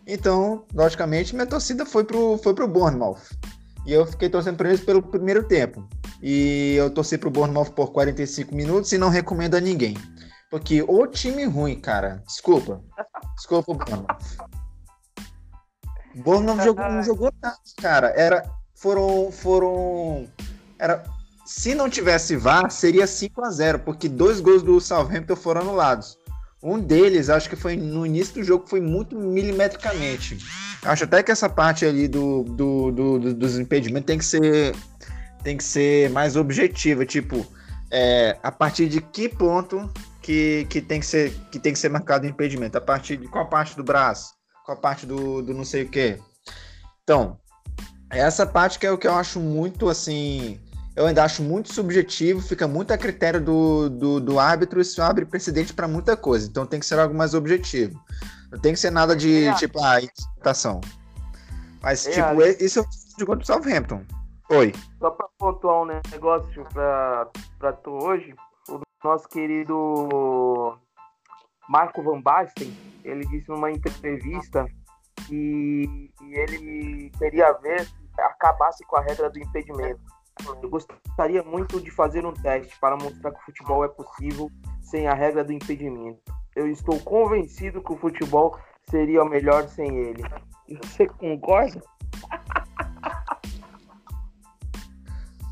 Então, logicamente, minha torcida foi pro, foi pro Bournemouth. E eu fiquei torcendo por eles pelo primeiro tempo. E eu torci pro Bournemouth por 45 minutos e não recomendo a ninguém. Porque o time ruim, cara. Desculpa. Desculpa o Bournemouth. O Bournemouth jogou, não jogou nada, cara. Era, foram, foram, era, se não tivesse VAR, seria 5 a 0 porque dois gols do Southampton foram anulados. Um deles, acho que foi no início do jogo, foi muito milimetricamente. Acho até que essa parte ali do, do, do, do dos impedimentos tem que ser tem que ser mais objetiva, tipo, é, a partir de que ponto que, que, tem que, ser, que tem que ser marcado o impedimento? A partir de qual parte do braço? Qual parte do, do não sei o quê? Então, essa parte que é o que eu acho muito assim. Eu ainda acho muito subjetivo, fica muito a critério do, do, do árbitro, isso abre precedente para muita coisa. Então tem que ser algo mais objetivo. Não tem que ser nada de é. tipo, ah, interpretação. Mas, é, tipo, isso eu de contra o Southampton. Oi. Só para pontuar um negócio para tu hoje, o nosso querido Marco Van Basten, ele disse numa entrevista que ele queria ver se acabasse com a regra do impedimento. Eu gostaria muito de fazer um teste para mostrar que o futebol é possível sem a regra do impedimento. Eu estou convencido que o futebol seria melhor sem ele. Você concorda?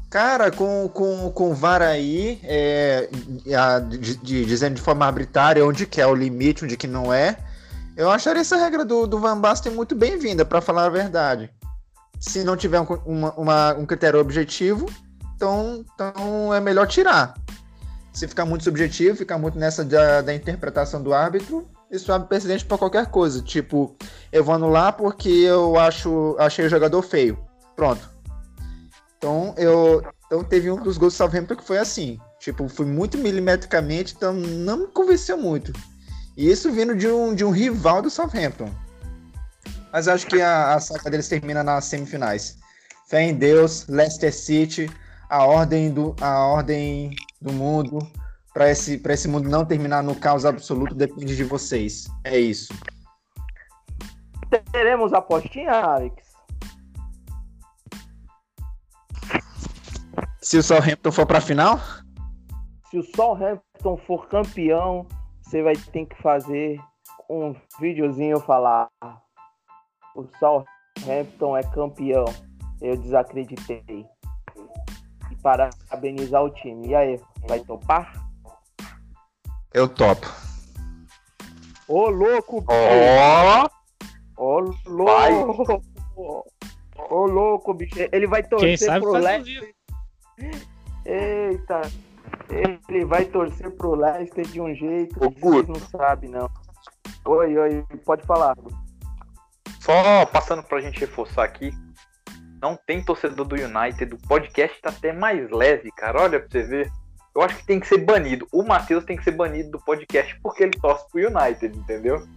Cara, com, com, com o VAR aí, é, a, de, de, dizendo de forma arbitrária onde que é o limite, onde que não é, eu acharia essa regra do, do Van Basten muito bem-vinda, para falar a verdade. Se não tiver um, uma, uma, um critério objetivo, então, então é melhor tirar. Se ficar muito subjetivo, ficar muito nessa da, da interpretação do árbitro, isso abre precedente para qualquer coisa. Tipo, eu vou anular porque eu acho achei o jogador feio. Pronto então, eu, então teve um dos gols do Southampton que foi assim. Tipo, foi muito milimetricamente, então não me convenceu muito. E isso vindo de um, de um rival do Southampton. Mas acho que a, a saca deles termina nas semifinais. Fé em Deus, Leicester City, a ordem do, a ordem do mundo. Para esse, esse mundo não terminar no caos absoluto depende de vocês. É isso. Teremos apostinha, Alex? Se o Southampton for para a final? Se o Southampton for campeão, você vai ter que fazer um videozinho falar o Southampton é campeão. Eu desacreditei. E parabenizar o time. E aí, vai topar? Eu topo. Ô louco, Ó! Ô louco! Ô louco, bicho. Ele vai torcer pro Leicester. Eita, ele vai torcer pro Leicester de um jeito que vocês não sabem, não. Oi, oi, pode falar. Só passando pra gente reforçar aqui, não tem torcedor do United, o podcast tá até mais leve, cara, olha pra você ver. Eu acho que tem que ser banido. O Matheus tem que ser banido do podcast porque ele torce pro United, entendeu?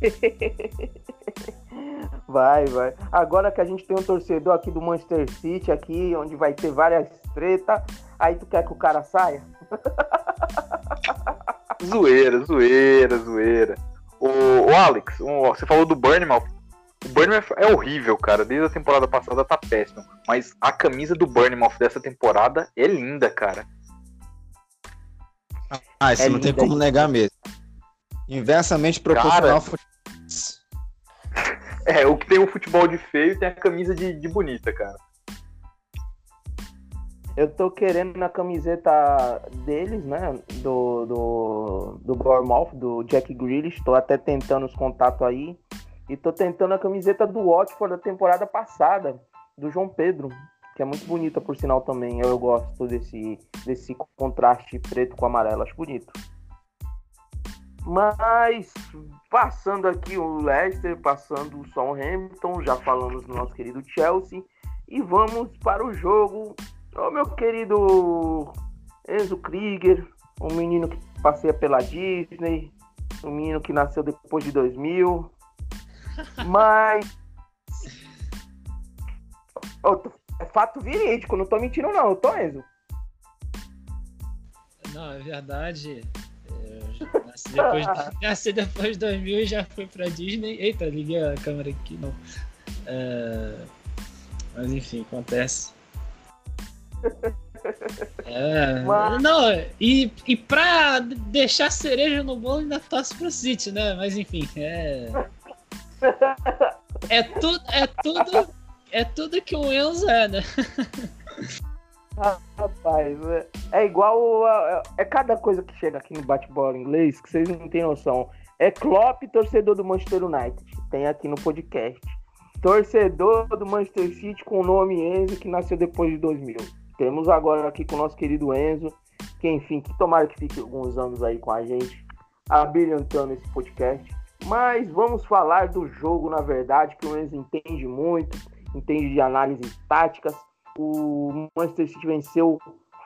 Vai, vai. Agora que a gente tem um torcedor aqui do Manchester City, aqui, onde vai ter várias tretas, aí tu quer que o cara saia? zoeira, zoeira, zoeira. O, o Alex, o, você falou do Burnmouth. O Burnmouth é horrível, cara. Desde a temporada passada tá péssimo. Mas a camisa do Burnmouth dessa temporada é linda, cara. Ah, isso é não tem como negar mesmo. Inversamente proporcional. Cara, é, o que tem o futebol de feio tem a camisa de, de bonita, cara. Eu tô querendo na camiseta deles, né? Do, do, do Bournemouth, do Jack Grealish. Tô até tentando os contatos aí. E tô tentando a camiseta do Watford da temporada passada, do João Pedro. Que é muito bonita, por sinal, também. Eu gosto desse, desse contraste preto com amarelo. Acho bonito. Mas passando aqui o Leicester, passando o Hamilton, já falamos do nosso querido Chelsea. e vamos para o jogo. Ô meu querido Enzo Krieger, um menino que passeia pela Disney, um menino que nasceu depois de 2000, mas é fato verídico, não tô mentindo não, eu tô Enzo. Não, é verdade. É, nasci, depois, nasci depois de 2000 e já fui pra Disney. Eita, liguei a câmera aqui, não. É, mas enfim, acontece. É, Mas- Não, e, e pra deixar cereja no bolo ainda torce pro City, né? Mas enfim, é. É tudo, é tudo, é tudo que o Enzo é, né? Rapaz, é, é igual. a- É, cada coisa que chega aqui no bate-bola inglês que vocês não têm noção. É Klopp, torcedor do Manchester United. Tem aqui no podcast. Torcedor do Manchester City com o nome Enzo, que nasceu depois de 2000. Temos agora aqui com o nosso querido Enzo, que enfim, que tomara que fique alguns anos aí com a gente, abrilhantando esse podcast. Mas vamos falar do jogo, na verdade, que o Enzo entende muito, entende de análises táticas. O Manchester City venceu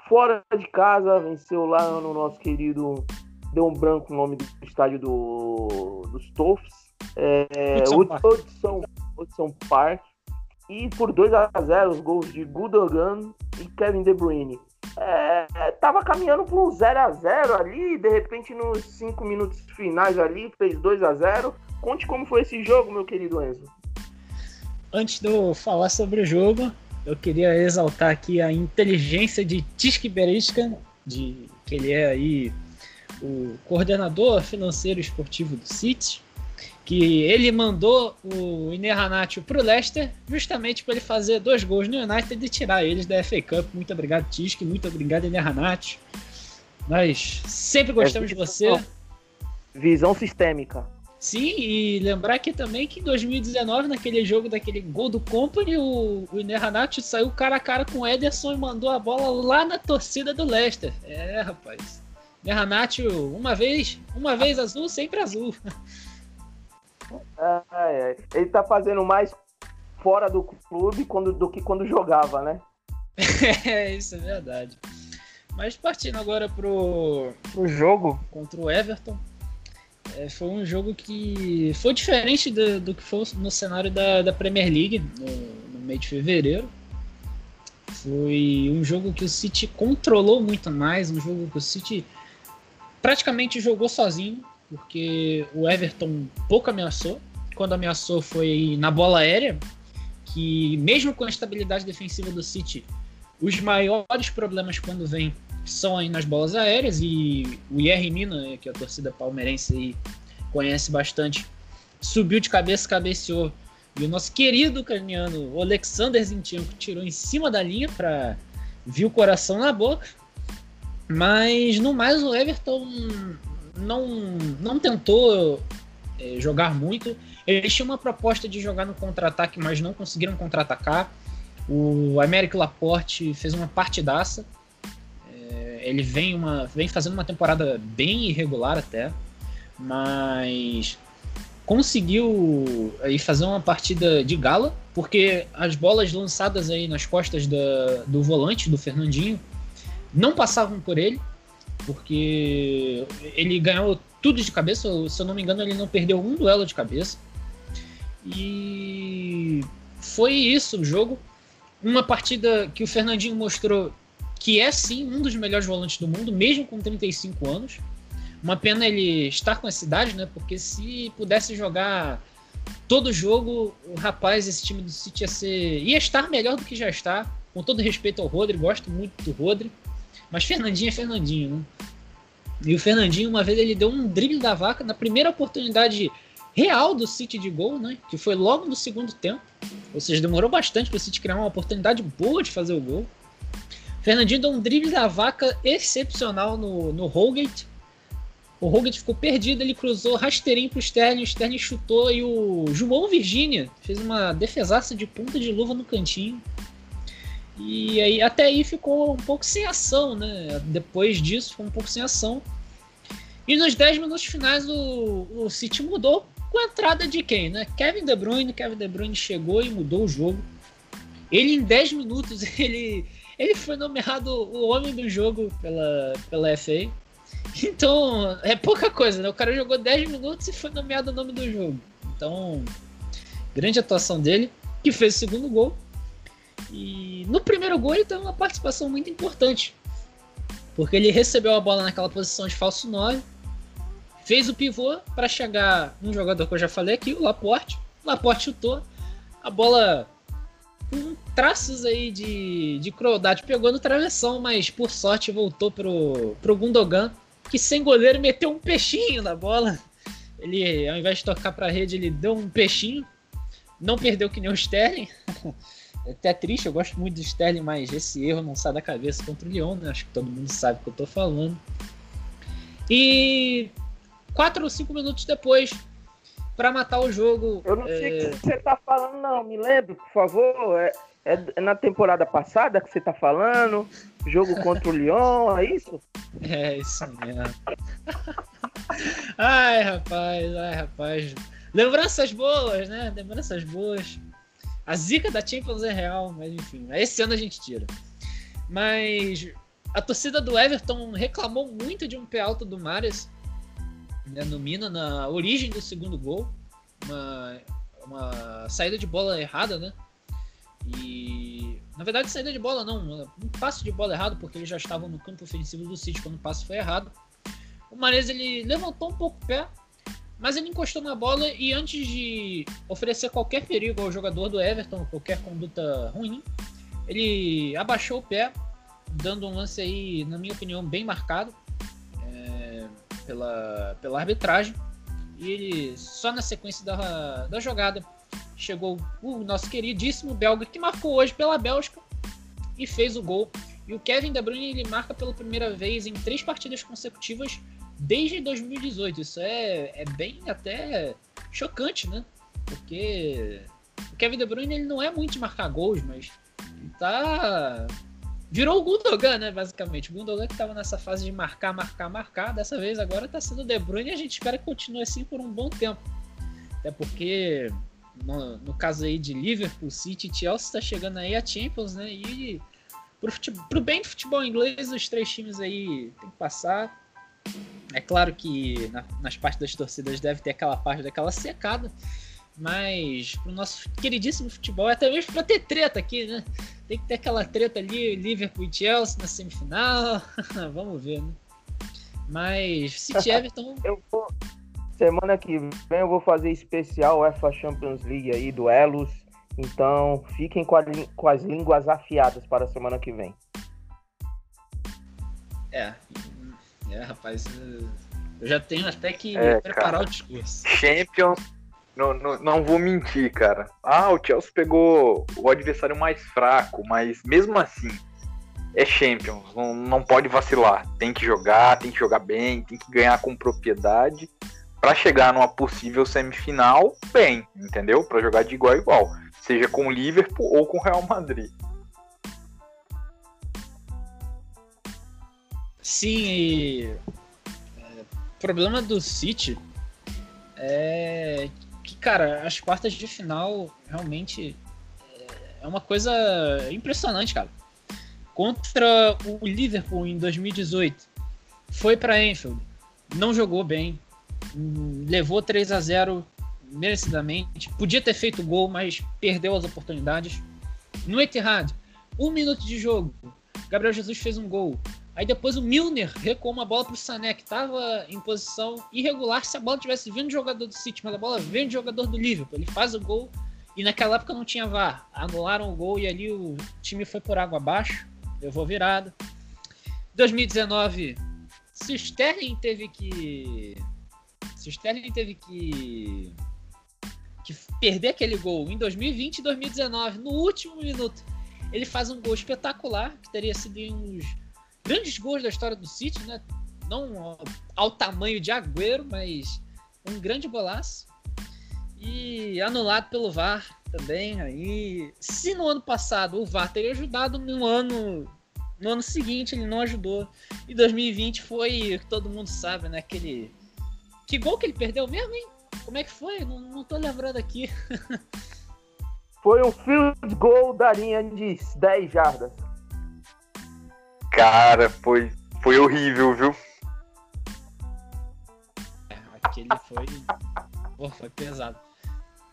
fora de casa, venceu lá no nosso querido. Deu um branco o nome do estádio do, dos Toffs. É, Hudson Park. Hudson Park. E por 2 a 0 os gols de Gundogan e Kevin De Bruyne. É, tava caminhando para um 0 a 0 ali, de repente nos 5 minutos finais ali, fez 2 a 0 Conte como foi esse jogo, meu querido Enzo. Antes de eu falar sobre o jogo, eu queria exaltar aqui a inteligência de Tisk Berisca, de que ele é aí o coordenador financeiro esportivo do City, que ele mandou o Inerranatio pro Leicester justamente para ele fazer dois gols no United e tirar eles da FA Cup. Muito obrigado, Tisk, muito obrigado, Inerranatio. Nós sempre gostamos de você. Visão sistêmica. Sim, e lembrar aqui também que em 2019, naquele jogo daquele gol do Company, o, o Inerranati saiu cara a cara com o Ederson e mandou a bola lá na torcida do Leicester. É, rapaz. Inerranati, uma vez, uma vez azul, sempre azul. É, é. Ele tá fazendo mais fora do clube quando, do que quando jogava, né? é, isso é verdade. Mas partindo agora pro, pro jogo contra o Everton, é, foi um jogo que foi diferente do, do que foi no cenário da, da Premier League no, no mês de fevereiro. Foi um jogo que o City controlou muito mais, um jogo que o City praticamente jogou sozinho, porque o Everton pouco ameaçou. Quando ameaçou foi na bola aérea, que mesmo com a estabilidade defensiva do City, os maiores problemas quando vem são aí nas bolas aéreas e o IR Mina, que a torcida palmeirense conhece bastante, subiu de cabeça, cabeceou e o nosso querido ucraniano Alexander Zinchenko tirou em cima da linha para vir o coração na boca. Mas no mais o Everton não, não tentou é, jogar muito. Eles tinham uma proposta de jogar no contra-ataque, mas não conseguiram contra-atacar. O Américo Laporte fez uma partidaça. É, ele vem, uma, vem fazendo uma temporada bem irregular até, mas conseguiu aí fazer uma partida de gala, porque as bolas lançadas aí nas costas da, do volante, do Fernandinho, não passavam por ele, porque ele ganhou tudo de cabeça, se eu não me engano, ele não perdeu um duelo de cabeça. E foi isso o jogo. Uma partida que o Fernandinho mostrou que é sim um dos melhores volantes do mundo, mesmo com 35 anos. Uma pena ele estar com essa idade, né? Porque se pudesse jogar todo jogo, o rapaz, esse time do City ia ser. ia estar melhor do que já está. Com todo respeito ao Rodri, gosto muito do Rodri. Mas Fernandinho é Fernandinho, né? E o Fernandinho, uma vez, ele deu um drible da vaca na primeira oportunidade real do City de gol, né? Que foi logo no segundo tempo. Ou seja, demorou bastante para o City criar uma oportunidade boa de fazer o gol. Fernandinho deu um drible da vaca excepcional no, no Holgate. O Holgate ficou perdido, ele cruzou rasteirinho pro Sterling, o Sterling chutou e o João Virgínia fez uma defesaça de ponta de luva no cantinho. E aí até aí ficou um pouco sem ação, né? Depois disso ficou um pouco sem ação. E nos 10 minutos finais o, o City mudou com a entrada de quem, né? Kevin De Bruyne, Kevin De Bruyne chegou e mudou o jogo. Ele em 10 minutos, ele, ele foi nomeado o homem do jogo pela, pela FA. Então, é pouca coisa, né? O cara jogou 10 minutos e foi nomeado o nome do jogo. Então, grande atuação dele, que fez o segundo gol. E no primeiro gol ele teve uma participação muito importante. Porque ele recebeu a bola naquela posição de falso 9, fez o pivô para chegar um jogador que eu já falei aqui, o Laporte. O Laporte chutou, a bola com traços aí de, de crueldade pegou no travessão, mas por sorte voltou pro, pro Gundogan, que sem goleiro meteu um peixinho na bola. Ele, ao invés de tocar para a rede, ele deu um peixinho. Não perdeu que nem o Sterling. É até triste, eu gosto muito do Sterling, mas esse erro não sai da cabeça contra o Lyon, né? Acho que todo mundo sabe o que eu tô falando. E quatro ou cinco minutos depois, para matar o jogo. Eu não sei o que você tá falando, não. Me lembre, por favor. É, é na temporada passada que você tá falando? Jogo contra o Lyon, é isso? É, isso mesmo. ai, rapaz, ai, rapaz. Lembranças boas, né? Lembranças boas. A zica da Champions é real, mas enfim, esse ano a gente tira. Mas a torcida do Everton reclamou muito de um pé alto do Mares né, no Mina na origem do segundo gol. Uma, uma saída de bola errada, né? E na verdade, saída de bola não, um passe de bola errado, porque eles já estavam no campo ofensivo do City quando o passe foi errado. O Mares ele levantou um pouco o pé, mas ele encostou na bola e antes de oferecer qualquer perigo ao jogador do Everton, qualquer conduta ruim, ele abaixou o pé, dando um lance aí, na minha opinião, bem marcado é, pela, pela arbitragem. E ele, só na sequência da, da jogada, chegou o nosso queridíssimo belga que marcou hoje pela Bélgica e fez o gol. E o Kevin De Bruyne ele marca pela primeira vez em três partidas consecutivas desde 2018. Isso é, é bem até chocante, né? Porque o Kevin De Bruyne ele não é muito de marcar gols, mas tá. Virou o Gundogan, né? Basicamente. O Gundogan que tava nessa fase de marcar, marcar, marcar. Dessa vez agora tá sendo o De Bruyne e a gente espera que continue assim por um bom tempo. Até porque, no, no caso aí de Liverpool, City Chelsea, tá chegando aí a Champions, né? E pro, pro bem do futebol inglês, os três times aí tem que passar. É claro que na, nas partes das torcidas deve ter aquela parte daquela secada, mas pro nosso queridíssimo futebol, até mesmo para ter treta aqui, né? Tem que ter aquela treta ali, Liverpool e Chelsea na semifinal. Vamos ver, né? Mas City Everton. eu vou, semana que vem eu vou fazer especial UEFA Champions League aí, duelos. Então fiquem com, a, com as línguas afiadas para a semana que vem. É, é, rapaz, eu já tenho até que é, preparar cara. o discurso. Champions, não, não, não, vou mentir, cara. Ah, o Chelsea pegou o adversário mais fraco, mas mesmo assim, é Champions, não, não pode vacilar. Tem que jogar, tem que jogar bem, tem que ganhar com propriedade para chegar numa possível semifinal bem, entendeu? Para jogar de igual a igual, seja com o Liverpool ou com o Real Madrid. Sim, e... É, problema do City é que, cara, as quartas de final realmente é uma coisa impressionante, cara. Contra o Liverpool em 2018, foi para Anfield, não jogou bem, levou 3 a 0 merecidamente, podia ter feito gol, mas perdeu as oportunidades. No Etihad, um minuto de jogo, Gabriel Jesus fez um gol. Aí depois o Milner recuou uma bola para o Sané, que estava em posição irregular se a bola tivesse vindo do jogador do City, mas a bola veio do jogador do Liverpool. Ele faz o gol e naquela época não tinha VAR. Anularam o gol e ali o time foi por água abaixo, levou virada. 2019, se o Sterling teve que. Se o Sterling teve que. que perder aquele gol em 2020 e 2019, no último minuto, ele faz um gol espetacular, que teria sido uns grandes gols da história do City, né? Não ao tamanho de Agüero, mas um grande golaço. E anulado pelo VAR também. Aí, se no ano passado o VAR teria ajudado, no ano no ano seguinte ele não ajudou. E 2020 foi, todo mundo sabe, né? Aquele. Que gol que ele perdeu mesmo, hein? Como é que foi? Não, não tô lembrando aqui. Foi um field goal da linha de 10 jardas. Cara, foi, foi horrível, viu? Aquele foi. Pô, foi pesado.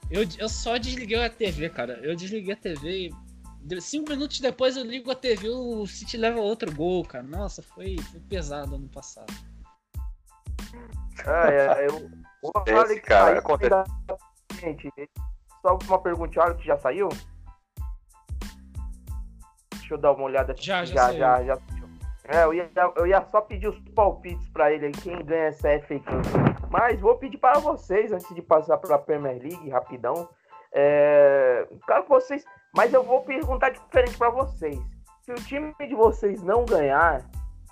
Eu, eu só desliguei a TV, cara. Eu desliguei a TV e cinco minutos depois eu ligo a TV o City leva outro gol, cara. Nossa, foi, foi pesado ano passado. Ah, é, eu, o Alex cara, saiu acontece. Gente, só uma pergunta, o Alex já saiu? Deixa eu dar uma olhada aqui. Já, já já, já, já. É, eu ia, eu ia só pedir os palpites pra ele aí, quem ganha essa FA Cup. Mas vou pedir para vocês, antes de passar pra Premier League, rapidão. É, que vocês. Mas eu vou perguntar diferente pra vocês. Se o time de vocês não ganhar,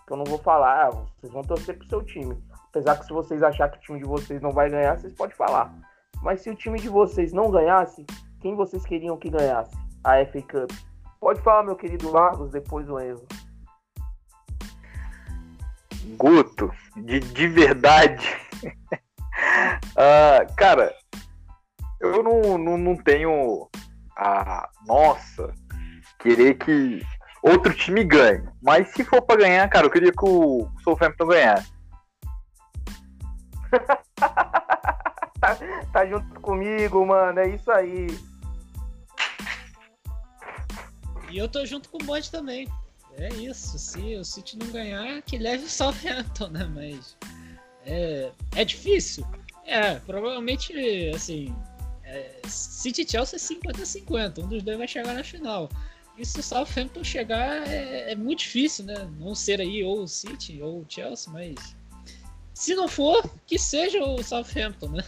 que eu não vou falar, vocês vão torcer pro seu time. Apesar que se vocês acharem que o time de vocês não vai ganhar, vocês podem falar. Mas se o time de vocês não ganhasse, quem vocês queriam que ganhasse a FA Cup? Pode falar, meu querido Marcos, depois o Enzo. Guto, de, de verdade. Ah, cara, eu não, não, não tenho a. Nossa, querer que outro time ganhe. Mas se for pra ganhar, cara, eu queria que o Southampton ganhasse. tá, tá junto comigo, mano. É isso aí. E eu tô junto com o Bode também. É isso. Se o City não ganhar, que leve o Southampton, né? Mas. É, é difícil? É, provavelmente, assim. É, City e Chelsea é 50-50. Um dos dois vai chegar na final. E se o Southampton chegar, é, é muito difícil, né? Não ser aí ou o City ou o Chelsea, mas. Se não for, que seja o Southampton, né?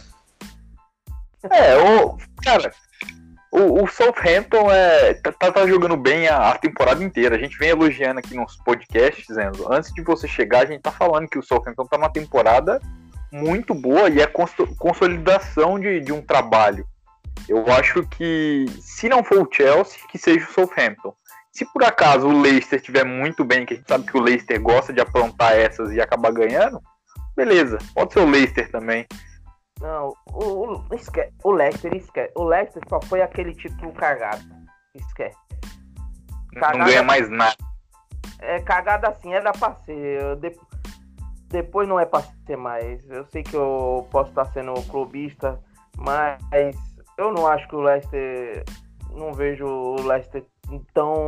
É, o. Cara, o, o Southampton é, tá, tá- tá jogando bem a, a temporada inteira. A gente vem elogiando aqui nos podcasts, Enzo. Antes de você chegar, a gente tá falando que o Southampton tá numa temporada muito boa e é conso- consolidação de, de um trabalho. Eu acho que, se não for o Chelsea, que seja o Southampton. Se por acaso o Leicester estiver muito bem, que a gente sabe que o Leicester gosta de aprontar essas e acabar ganhando, beleza. Pode ser o Leicester também. Não, o, o, esque- o Leicester esquece. O Leicester só foi aquele título cagado. Esquece. Não Cagada- ganha mais nada. É cagada assim, era pra ser. De- Depois não é pra ser mais. Eu sei que eu posso estar sendo clubista, mas eu não acho que o Leicester. Não vejo o Leicester tão.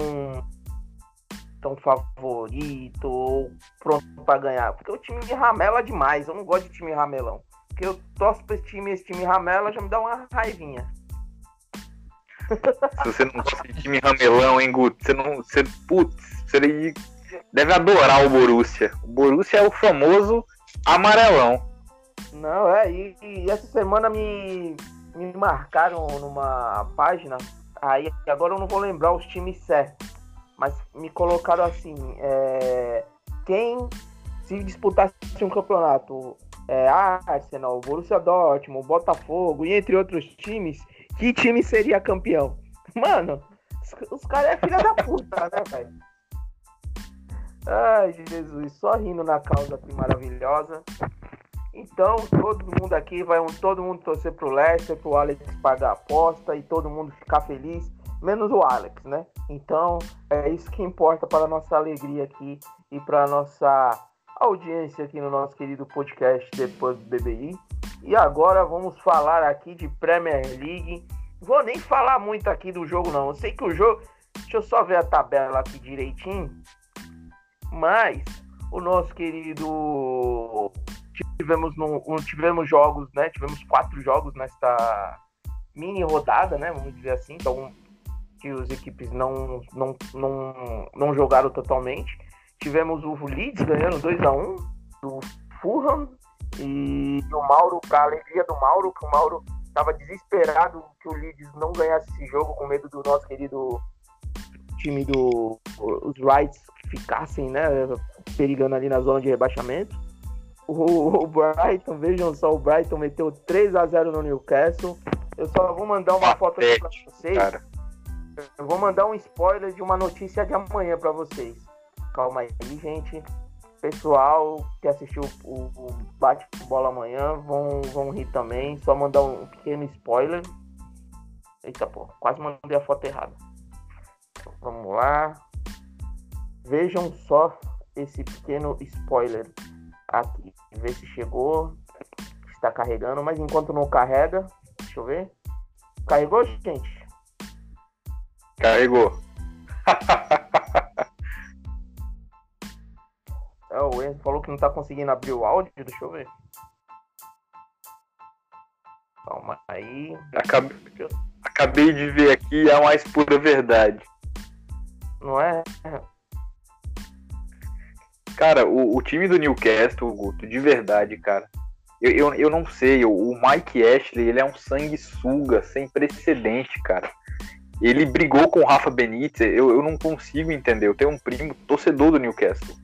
tão favorito ou pronto pra ganhar. Porque o time de ramela é demais. Eu não gosto de time ramelão. Porque eu torço pra esse time, esse time ramela já me dá uma raivinha. Se você não gosta de time ramelão, hein, Guto? Você não. Você, putz, você deve adorar o Borussia. O Borussia é o famoso amarelão. Não, é, e, e essa semana me, me marcaram numa página, aí agora eu não vou lembrar os times certos, mas me colocaram assim, é, quem se disputasse um campeonato, é, Arsenal, Borussia Dortmund, Botafogo e entre outros times, que time seria campeão? Mano, os, os caras é filha da puta, né, velho? Ai, Jesus, só rindo na causa aqui maravilhosa. Então, todo mundo aqui vai um, todo mundo torcer pro Leicester, pro Alex pagar a aposta e todo mundo ficar feliz, menos o Alex, né? Então, é isso que importa para a nossa alegria aqui e para nossa audiência aqui no nosso querido podcast depois do BBI. E agora vamos falar aqui de Premier League. Vou nem falar muito aqui do jogo, não. Eu sei que o jogo. Deixa eu só ver a tabela aqui direitinho. Mas o nosso querido tivemos, no, tivemos jogos, né? Tivemos quatro jogos nesta mini rodada, né? Vamos dizer assim, então que as equipes não, não, não, não jogaram totalmente. Tivemos o Leeds ganhando 2 a 1 do Fulham e o Mauro, para alegria do Mauro, que o Mauro estava desesperado que o Leeds não ganhasse esse jogo com medo do nosso querido time do os Rights ficassem, né, perigando ali na zona de rebaixamento. O, o Brighton, vejam só, o Brighton meteu 3 a 0 no Newcastle. Eu só vou mandar uma foto aqui pra Patético, vocês. cara. Eu vou mandar um spoiler de uma notícia de amanhã pra vocês. Calma aí, gente. Pessoal que assistiu o, o bate-bola amanhã vão, vão rir também. Só mandar um pequeno spoiler. Eita, pô, quase mandei a foto errada. Vamos lá. Vejam só esse pequeno spoiler aqui. Ver se chegou. Está carregando, mas enquanto não carrega, deixa eu ver. Carregou, gente? Carregou. o Enzo falou que não tá conseguindo abrir o áudio, deixa eu ver. Calma aí. Acabei, acabei de ver aqui é a mais pura verdade. Não é? Cara, o, o time do Newcastle, Guto, de verdade, cara. Eu, eu, eu não sei, o, o Mike Ashley, ele é um sanguessuga sem precedente, cara. Ele brigou com o Rafa Benítez, eu, eu não consigo entender. Eu tenho um primo torcedor do Newcastle.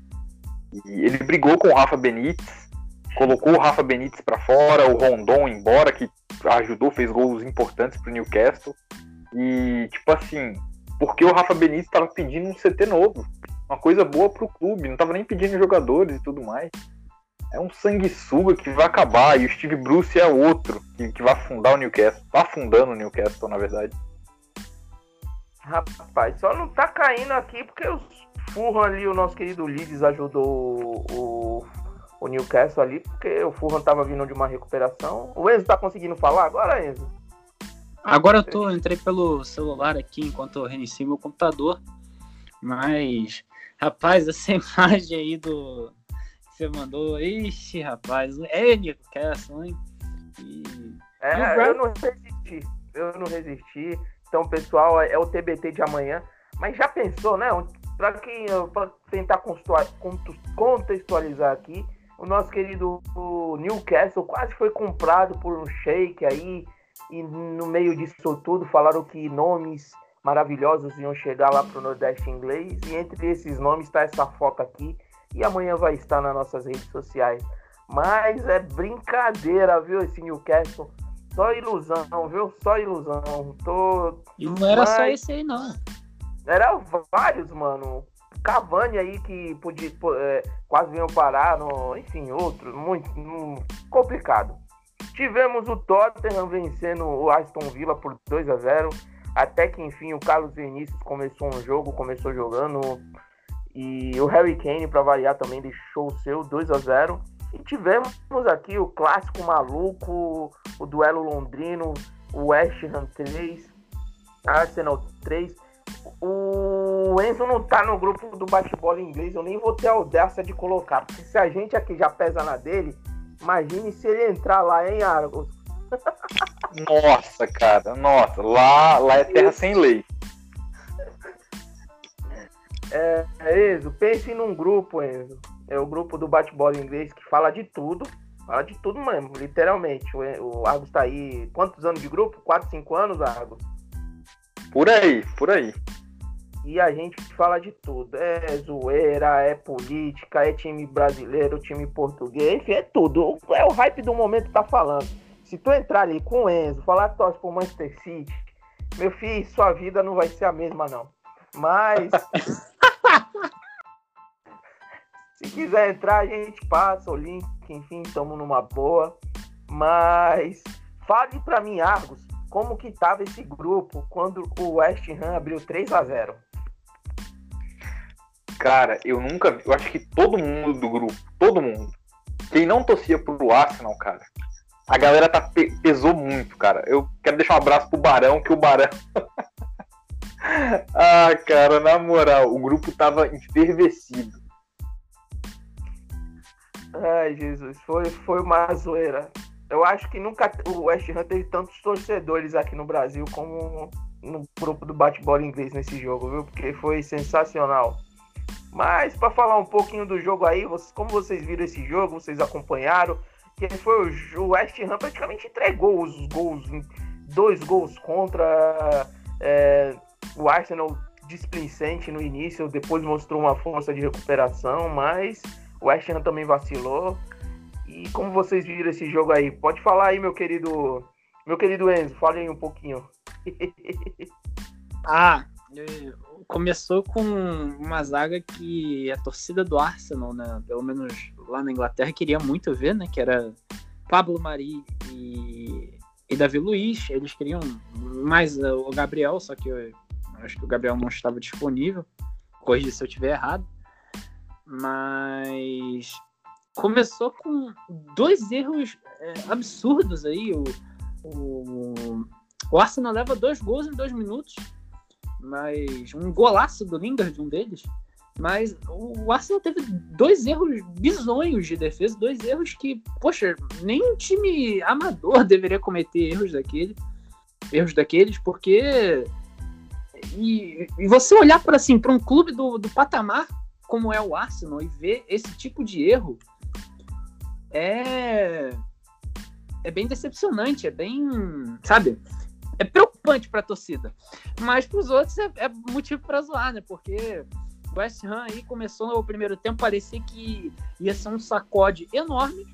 E ele brigou com o Rafa Benítez, colocou o Rafa Benítez para fora, o Rondon embora, que ajudou, fez gols importantes pro Newcastle. E, tipo assim, porque o Rafa Benítez tava pedindo um CT novo. Uma coisa boa pro clube, não tava nem pedindo jogadores e tudo mais. É um sanguessuga que vai acabar, e o Steve Bruce é outro, que, que vai afundar o Newcastle. Tá afundando o Newcastle, na verdade. Rapaz, só não tá caindo aqui porque os Fulham ali, o nosso querido Leeds ajudou o, o Newcastle ali, porque o Fulham tava vindo de uma recuperação. O Enzo tá conseguindo falar agora, Enzo? Agora eu tô, entrei pelo celular aqui enquanto eu reinicio meu computador. Mas, rapaz, essa imagem aí do que você mandou, ixi, rapaz, é Newcastle, hein? E... É, eu não resisti. Eu não resisti. Então, pessoal, é o TBT de amanhã. Mas já pensou, né? Para quem pra tentar contextualizar aqui, o nosso querido Newcastle quase foi comprado por um shake aí. E no meio disso tudo falaram que nomes maravilhosos iam chegar lá para o Nordeste inglês. E entre esses nomes está essa foto aqui. E amanhã vai estar nas nossas redes sociais. Mas é brincadeira, viu? Esse Newcastle só ilusão, viu? Só ilusão. Tô. E não era Mas... só esse aí, não. Era vários, mano. Cavani aí que podia, é, quase veio parar, no, enfim, outros, muito, muito complicado. Tivemos o Tottenham vencendo o Aston Villa por 2 a 0 até que enfim o Carlos Vinícius começou um jogo, começou jogando e o Harry Kane para variar também deixou o seu 2 a 0 e tivemos aqui o clássico maluco, o duelo londrino, o West Ham 3, Arsenal 3. O Enzo não tá no grupo do bate-bola inglês, eu nem vou ter a audácia de colocar, porque se a gente aqui já pesa na dele, imagine se ele entrar lá, hein, Argos? Nossa, cara, nossa, lá, lá é terra sem lei. É, Enzo, pense num grupo, Enzo é o grupo do bate-bola inglês que fala de tudo. Fala de tudo mesmo, literalmente. O, o Argos tá aí. Quantos anos de grupo? 4, 5 anos, Argos? Por aí, por aí. E a gente fala de tudo. É zoeira, é política, é time brasileiro, time português, enfim, é tudo. É o hype do momento que tá falando. Se tu entrar ali com o Enzo, falar que torce pro Manchester City, meu filho, sua vida não vai ser a mesma, não. Mas. Se quiser entrar, a gente passa o link, enfim, estamos numa boa. Mas fale para mim, Argos, como que tava esse grupo quando o West Ham abriu 3 a 0 Cara, eu nunca eu acho que todo mundo do grupo, todo mundo, quem não torcia pro Arsenal, cara, a galera tá pesou muito, cara. Eu quero deixar um abraço pro Barão, que o Barão Ah, cara, na moral, o grupo tava enfervecido. Ai, Jesus, foi, foi uma zoeira. Eu acho que nunca o West Ham teve tantos torcedores aqui no Brasil como no grupo do bate-bola inglês nesse jogo, viu? Porque foi sensacional. Mas para falar um pouquinho do jogo aí, vocês, como vocês viram esse jogo, vocês acompanharam, que foi o, West Ham praticamente entregou os gols, dois gols contra é, o Arsenal displicente no início, depois mostrou uma força de recuperação, mas o West Ham também vacilou. E como vocês viram esse jogo aí? Pode falar aí, meu querido, meu querido Enzo, fale aí um pouquinho. ah, é, começou com uma zaga que a torcida do Arsenal, né, pelo menos lá na Inglaterra, queria muito ver, né, que era Pablo Mari e, e Davi Luiz. Eles queriam mais uh, o Gabriel, só que eu, acho que o Gabriel não estava disponível. Corrija se eu estiver errado. Mas começou com dois erros é, absurdos aí. O, o, o Arsenal leva dois gols em dois minutos, mas um golaço do Lingard, um deles. Mas o Arsenal teve dois erros bizonhos de defesa, dois erros que, poxa, nem um time amador deveria cometer erros daquele, erros daqueles, porque e, e você olhar para assim para um clube do, do patamar como é o Arsenal e ver esse tipo de erro é é bem decepcionante, é bem, sabe? É preocupante para a torcida, mas para os outros é, é motivo para zoar, né? Porque o West Ham aí começou no primeiro tempo, parecia que ia ser um sacode enorme,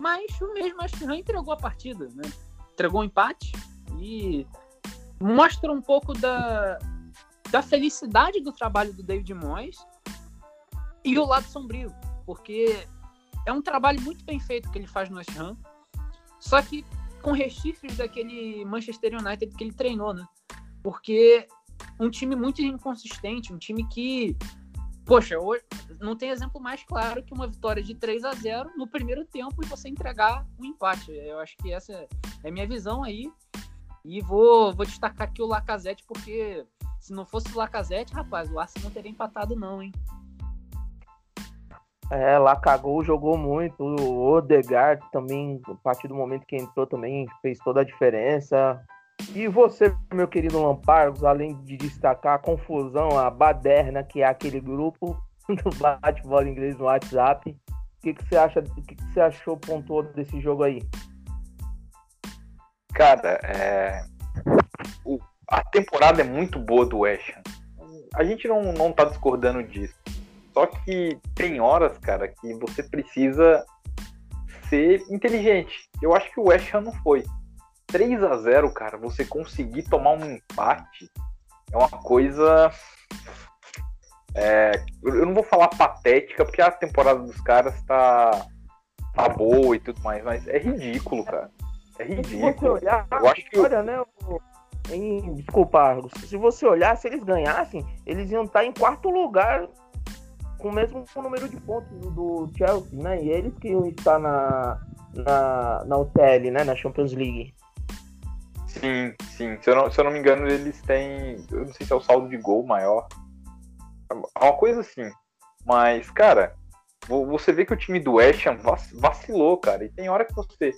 mas o mesmo West Ham entregou a partida, né? Entregou um empate e mostra um pouco da, da felicidade do trabalho do David Moyes e o lado sombrio, porque é um trabalho muito bem feito que ele faz no West Ham, só que com resquícios daquele Manchester United que ele treinou, né? Porque um time muito inconsistente, um time que, poxa, hoje não tem exemplo mais claro que uma vitória de 3 a 0 no primeiro tempo e você entregar um empate. Eu acho que essa é a minha visão aí. E vou, vou destacar aqui o Lacazette, porque se não fosse o Lacazette, rapaz, o Arsenal não teria empatado não, hein? É, cagou, jogou muito. O Odegaard também, a partir do momento que entrou, também fez toda a diferença. E você, meu querido Lampargos, além de destacar a confusão, a baderna que é aquele grupo do bate-bola inglês no WhatsApp, o que, que você acha? O que, que você achou pontuou desse jogo aí? Cara, é... o... a temporada é muito boa do West Ham. A gente não, não tá discordando disso. Só que tem horas, cara, que você precisa ser inteligente. Eu acho que o West Ham não foi. 3 a 0 cara, você conseguir tomar um empate é uma coisa. É, eu não vou falar patética, porque a temporada dos caras tá, tá boa e tudo mais, mas é ridículo, cara. É ridículo. Se você olhar, eu acho que. Olha, né, em, desculpa, se você olhar, se eles ganhassem, eles iam estar em quarto lugar com o mesmo número de pontos do Chelsea, né? E eles que iam estar na, na, na UTL, né? Na Champions League. Sim, sim. Se eu, não, se eu não me engano, eles têm. Eu não sei se é o saldo de gol maior. É uma coisa assim. Mas, cara, você vê que o time do West Ham vacilou, cara. E tem hora que você.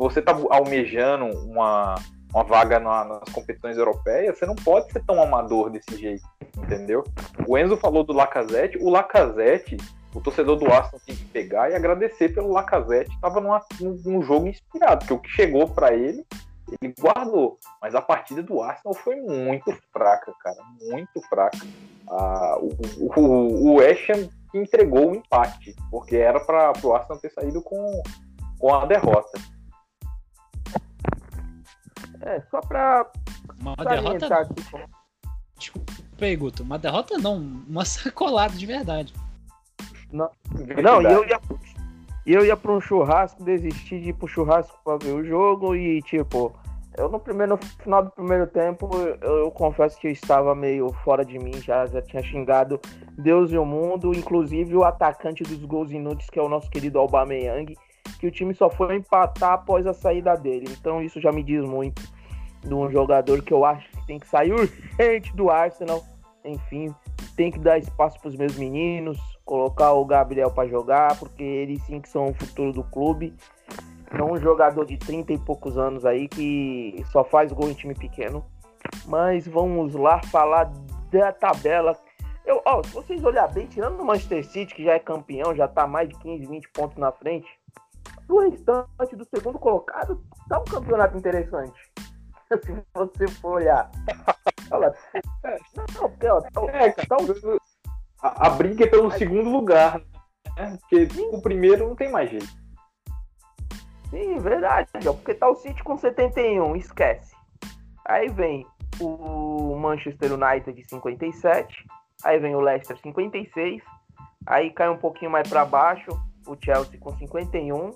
Você tá almejando uma, uma vaga na, nas competições europeias, você não pode ser tão amador desse jeito, entendeu? O Enzo falou do Lacazette, o Lacazette, o torcedor do Arsenal tem que pegar e agradecer pelo Lacazette, estava num, num jogo inspirado, porque o que chegou para ele ele guardou. Mas a partida do Arsenal foi muito fraca, cara. Muito fraca. Ah, o, o, o West entregou o empate, porque era para o Arsenal ter saído com, com a derrota. É, só para. Uma derrota. Aqui, Desculpa aí, Guto. Uma derrota não, uma sacolada de verdade. Não, não e eu ia, eu ia para um churrasco, desisti de ir pro churrasco para ver o jogo e, tipo, eu no primeiro no final do primeiro tempo, eu, eu, confesso que eu estava meio fora de mim, já, já tinha xingado Deus e o mundo, inclusive o atacante dos gols inúteis, que é o nosso querido Aubameyang, que o time só foi empatar após a saída dele. Então isso já me diz muito de um jogador que eu acho que tem que sair urgente do Arsenal. Enfim, tem que dar espaço para os meus meninos, colocar o Gabriel para jogar, porque eles sim que são o futuro do clube. Não um jogador de 30 e poucos anos aí que só faz gol em time pequeno. Mas vamos lá falar da tabela. Eu, ó, se vocês olharem bem, tirando o Manchester City, que já é campeão, já tá mais de 15, 20 pontos na frente, o restante do segundo colocado tá um campeonato interessante. se você for olhar. Olha, não, porque, ó, tá, é, tá, a, a briga é pelo segundo lugar, né? Porque o primeiro não tem mais jeito. Sim, verdade. Porque tá o City com 71, esquece. Aí vem o Manchester United de 57. Aí vem o Leicester 56. Aí cai um pouquinho mais para baixo o Chelsea com 51.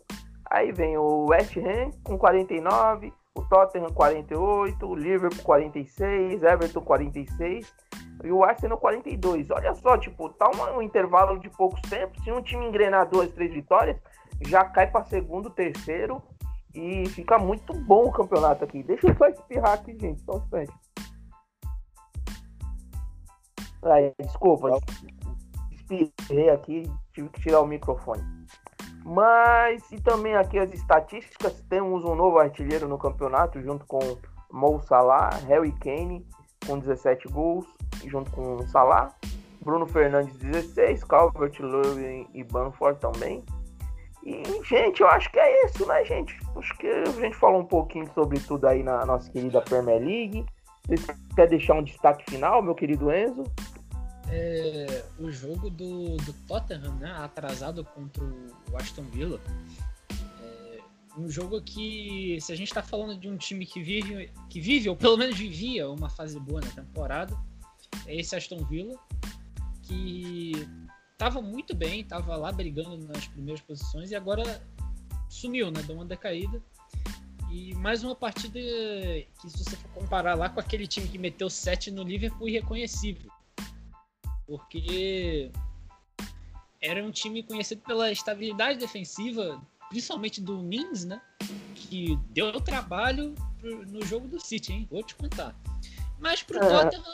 Aí vem o West Ham com 49. o Tottenham 48, o Liverpool 46, Everton 46 e o Arsenal 42. Olha só, tipo, tá um, um intervalo de poucos tempos. Se um time engrenar duas, três vitórias, já cai para segundo, terceiro e fica muito bom o campeonato aqui. Deixa eu só espirrar aqui, gente, só um instante. Ai, desculpa, espirrei aqui, tive que tirar o microfone. Mas, e também aqui as estatísticas, temos um novo artilheiro no campeonato, junto com Mo Salah, Harry Kane, com 17 gols, junto com Salah, Bruno Fernandes, 16, Calvert-Lewin e Banford também. E, gente, eu acho que é isso, né, gente? Acho que a gente falou um pouquinho sobre tudo aí na nossa querida Premier League. Você quer deixar um destaque final, meu querido Enzo? É, o jogo do, do Tottenham, né, atrasado contra o Aston Villa. É, um jogo que, se a gente está falando de um time que vive, que vive, ou pelo menos vivia uma fase boa na temporada, é esse Aston Villa, que tava muito bem, tava lá brigando nas primeiras posições e agora sumiu, né? Deu uma decaída. E mais uma partida que, se você for comparar lá com aquele time que meteu 7 no Liverpool, irreconhecível. Porque era um time conhecido pela estabilidade defensiva, principalmente do Mins, né? Que deu trabalho no jogo do City, hein? Vou te contar. Mas pro é. Tottenham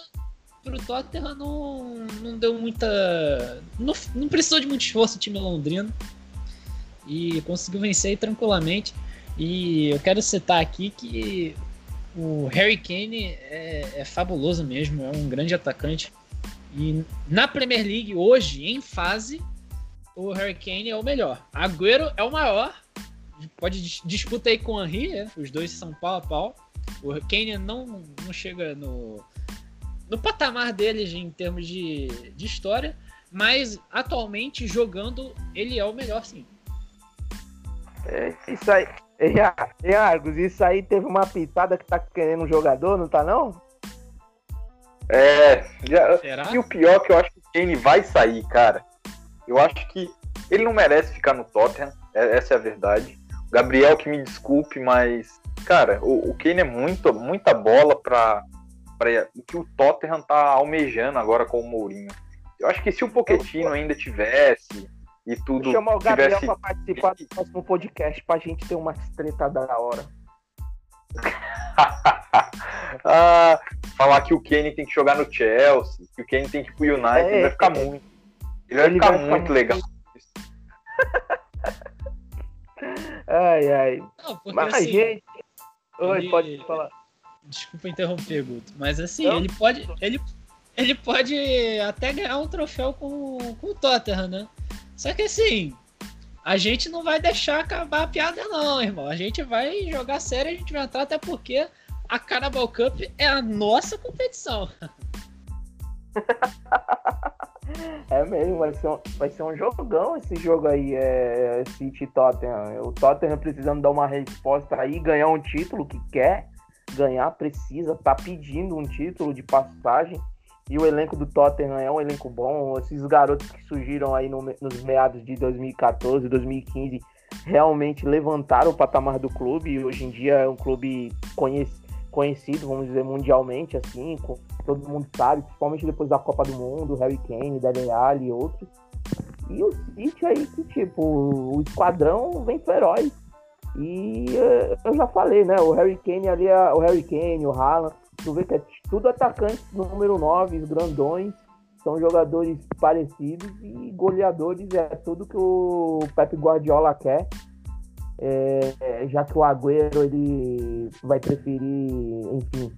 pro Tottenham não, não deu muita. Não, não precisou de muito esforço o time londrino. E conseguiu vencer tranquilamente. E eu quero citar aqui que o Harry Kane é, é fabuloso mesmo, é um grande atacante. E na Premier League, hoje, em fase, o Harry Kane é o melhor. Agüero é o maior. Pode disputa aí com o Henry, né? os dois são pau a pau. O Kane não, não chega no, no patamar deles em termos de, de história, mas atualmente jogando ele é o melhor sim. É, isso aí. E Argos, isso aí teve uma pitada que tá querendo um jogador, não tá não? É, já, e o pior é que eu acho que o Kane vai sair, cara. Eu acho que ele não merece ficar no Tottenham, é, essa é a verdade. O Gabriel que me desculpe, mas, cara, o, o Kane é muito, muita bola pra, para o que o Tottenham tá almejando agora com o Mourinho. Eu acho que se o Pochettino ainda tivesse e tudo. Vou chamar o Gabriel tivesse... para participar do próximo podcast pra gente ter uma treta da hora. ah, falar que o Kane tem que jogar no Chelsea, que o Kane tem que ir pro United, é, vai ficar é. muito. Ele vai ele ficar vai muito ficar legal. ai, ai. Não, Mas, assim, gente. Oi, ele... pode falar. Desculpa interromper, Guto. Mas assim, Não? ele pode. Ele, ele pode até ganhar um troféu com, com o Tottenham, né? Só que assim, a gente não vai deixar acabar a piada, não, irmão. A gente vai jogar sério, a gente vai entrar, até porque a Carabao Cup é a nossa competição. É mesmo, vai ser, um, vai ser um jogão esse jogo aí, é, City Tottenham. O Tottenham precisando dar uma resposta aí, ganhar um título que quer ganhar, precisa, tá pedindo um título de passagem. E o elenco do Tottenham é um elenco bom. Esses garotos que surgiram aí no, nos meados de 2014, 2015, realmente levantaram o patamar do clube. Hoje em dia é um clube conhecido, vamos dizer, mundialmente, assim, todo mundo sabe, principalmente depois da Copa do Mundo, Harry Kane, Dele Alli e outros. E o City aí que, tipo, o esquadrão vem feroz. E eh, eu já falei, né? O Harry Kane ali, o Harry Kane, o Haaland, tu vê que é tudo atacante número 9, grandões, são jogadores parecidos e goleadores, é tudo que o Pep Guardiola quer. É, já que o Agüero ele vai preferir, enfim,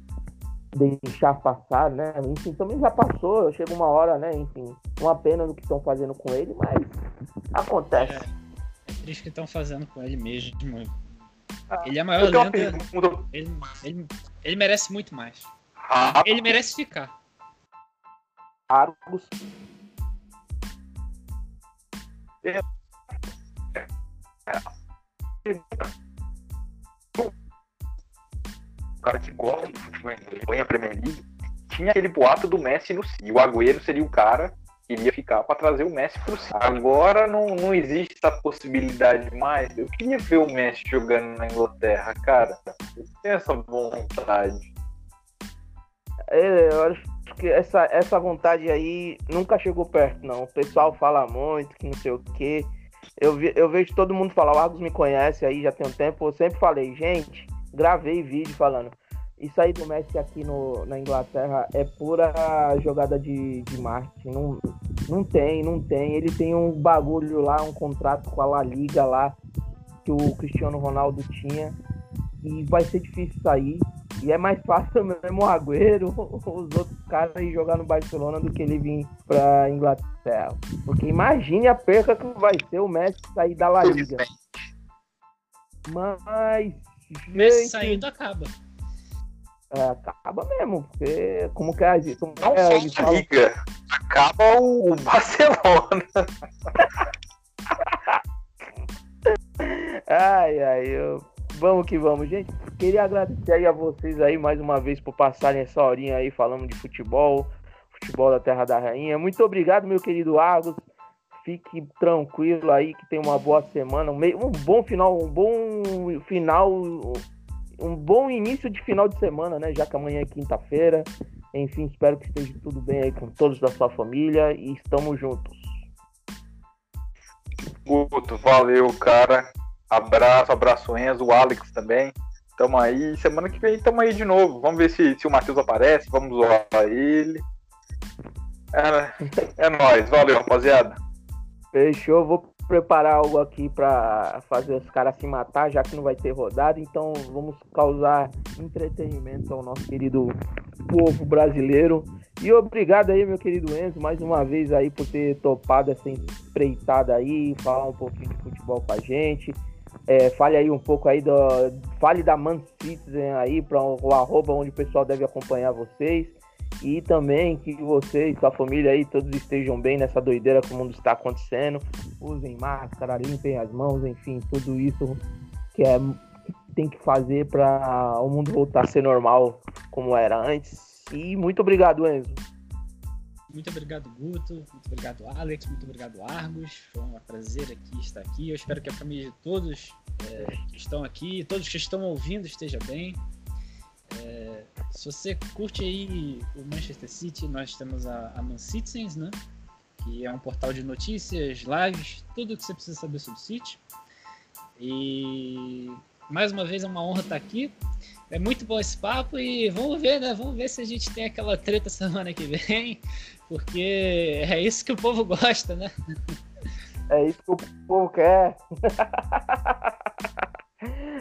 deixar passar, né? Enfim, também já passou, chega uma hora, né? Enfim, uma pena no que estão fazendo com ele, mas acontece. É triste que estão fazendo com ele mesmo. Ah, ele é a maior lenda. Ele, ele, ele, merece muito mais. Ah, ele merece ficar. Argos. O cara que gosta do futebol inglês, a Premier League, tinha aquele boato do Messi no E o Agüero seria o cara queria ficar para trazer o Messi pro City. Agora não, não existe essa possibilidade mais. Eu queria ver o Messi jogando na Inglaterra, cara. tem essa vontade. É, eu acho que essa, essa vontade aí nunca chegou perto, não. O pessoal fala muito, que não sei o quê. Eu, vi- eu vejo todo mundo falar, o Argos me conhece aí já tem um tempo. Eu sempre falei, gente, gravei vídeo falando. Isso aí do Messi aqui no, na Inglaterra é pura jogada de, de marketing. Não, não tem, não tem. Ele tem um bagulho lá, um contrato com a La Liga lá, que o Cristiano Ronaldo tinha. E vai ser difícil sair. E é mais fácil mesmo o Agüero, os outros caras ir jogar no Barcelona do que ele vir pra Inglaterra. Porque imagine a perca que vai ser o Messi sair da La Liga. Mas. Messi saindo acaba. é, acaba mesmo, porque como que é a gente. Como Não é, só a liga. Acaba o Barcelona. Ai, ai, eu... vamos que vamos, gente. Queria agradecer aí a vocês aí mais uma vez por passarem essa horinha aí falando de futebol, futebol da Terra da Rainha. Muito obrigado, meu querido Argos. Fique tranquilo aí que tem uma boa semana, um, bom final, um bom final, um bom início de final de semana, né? Já que amanhã é quinta-feira. Enfim, espero que esteja tudo bem aí com todos da sua família e estamos juntos. Guto, valeu, cara. Abraço, abraço Enzo, o Alex também. Tamo aí. Semana que vem tamo aí de novo. Vamos ver se, se o Matheus aparece. Vamos zoar ele. É, é nóis. Valeu, rapaziada. Fechou, vou preparar algo aqui pra fazer os caras se matar, já que não vai ter rodada, então vamos causar entretenimento ao nosso querido povo brasileiro. E obrigado aí, meu querido Enzo, mais uma vez aí por ter topado essa empreitada aí, falar um pouquinho de futebol com a gente. É, fale aí um pouco aí do. Fale da Man Citizen aí para o arroba onde o pessoal deve acompanhar vocês. E também que você e sua família aí todos estejam bem nessa doideira que o mundo está acontecendo. Usem máscara, limpem as mãos, enfim, tudo isso que é que tem que fazer para o mundo voltar a ser normal como era antes. E muito obrigado, Enzo. Muito obrigado, Guto. Muito obrigado, Alex. Muito obrigado, Argos. Foi um prazer aqui estar aqui. Eu espero que a família de todos é, que estão aqui, todos que estão ouvindo, esteja bem. É, se você curte aí o Manchester City, nós temos a, a Man Citizens, né? Que é um portal de notícias, lives, tudo que você precisa saber sobre o City. E mais uma vez é uma honra estar aqui. É muito bom esse papo e vamos ver, né? Vamos ver se a gente tem aquela treta semana que vem, porque é isso que o povo gosta, né? É isso que o povo quer.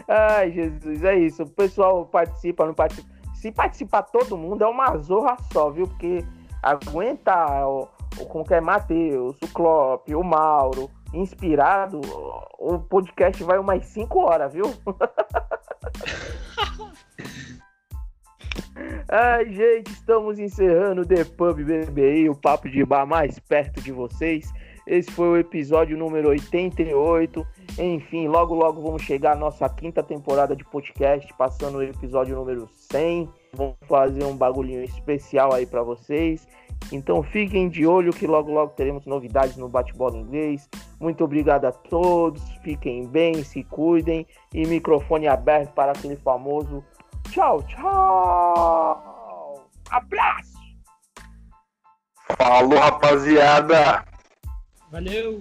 Ai, Jesus, é isso. O pessoal participa, não participa. Se participar todo mundo, é uma zorra só, viu? Porque aguenta o, o que é Matheus, o Klopp, o Mauro, inspirado, o podcast vai umas 5 horas, viu? Ai, gente, estamos encerrando o The Pub BBI, o papo de bar mais perto de vocês. Esse foi o episódio número 88. Enfim, logo logo vamos chegar à nossa quinta temporada de podcast, passando o episódio número 100. Vamos fazer um bagulhinho especial aí para vocês. Então fiquem de olho que logo logo teremos novidades no bate-bola inglês. Muito obrigado a todos, fiquem bem, se cuidem e microfone aberto para aquele famoso tchau, tchau. Abraço. Falou, rapaziada. Valeu!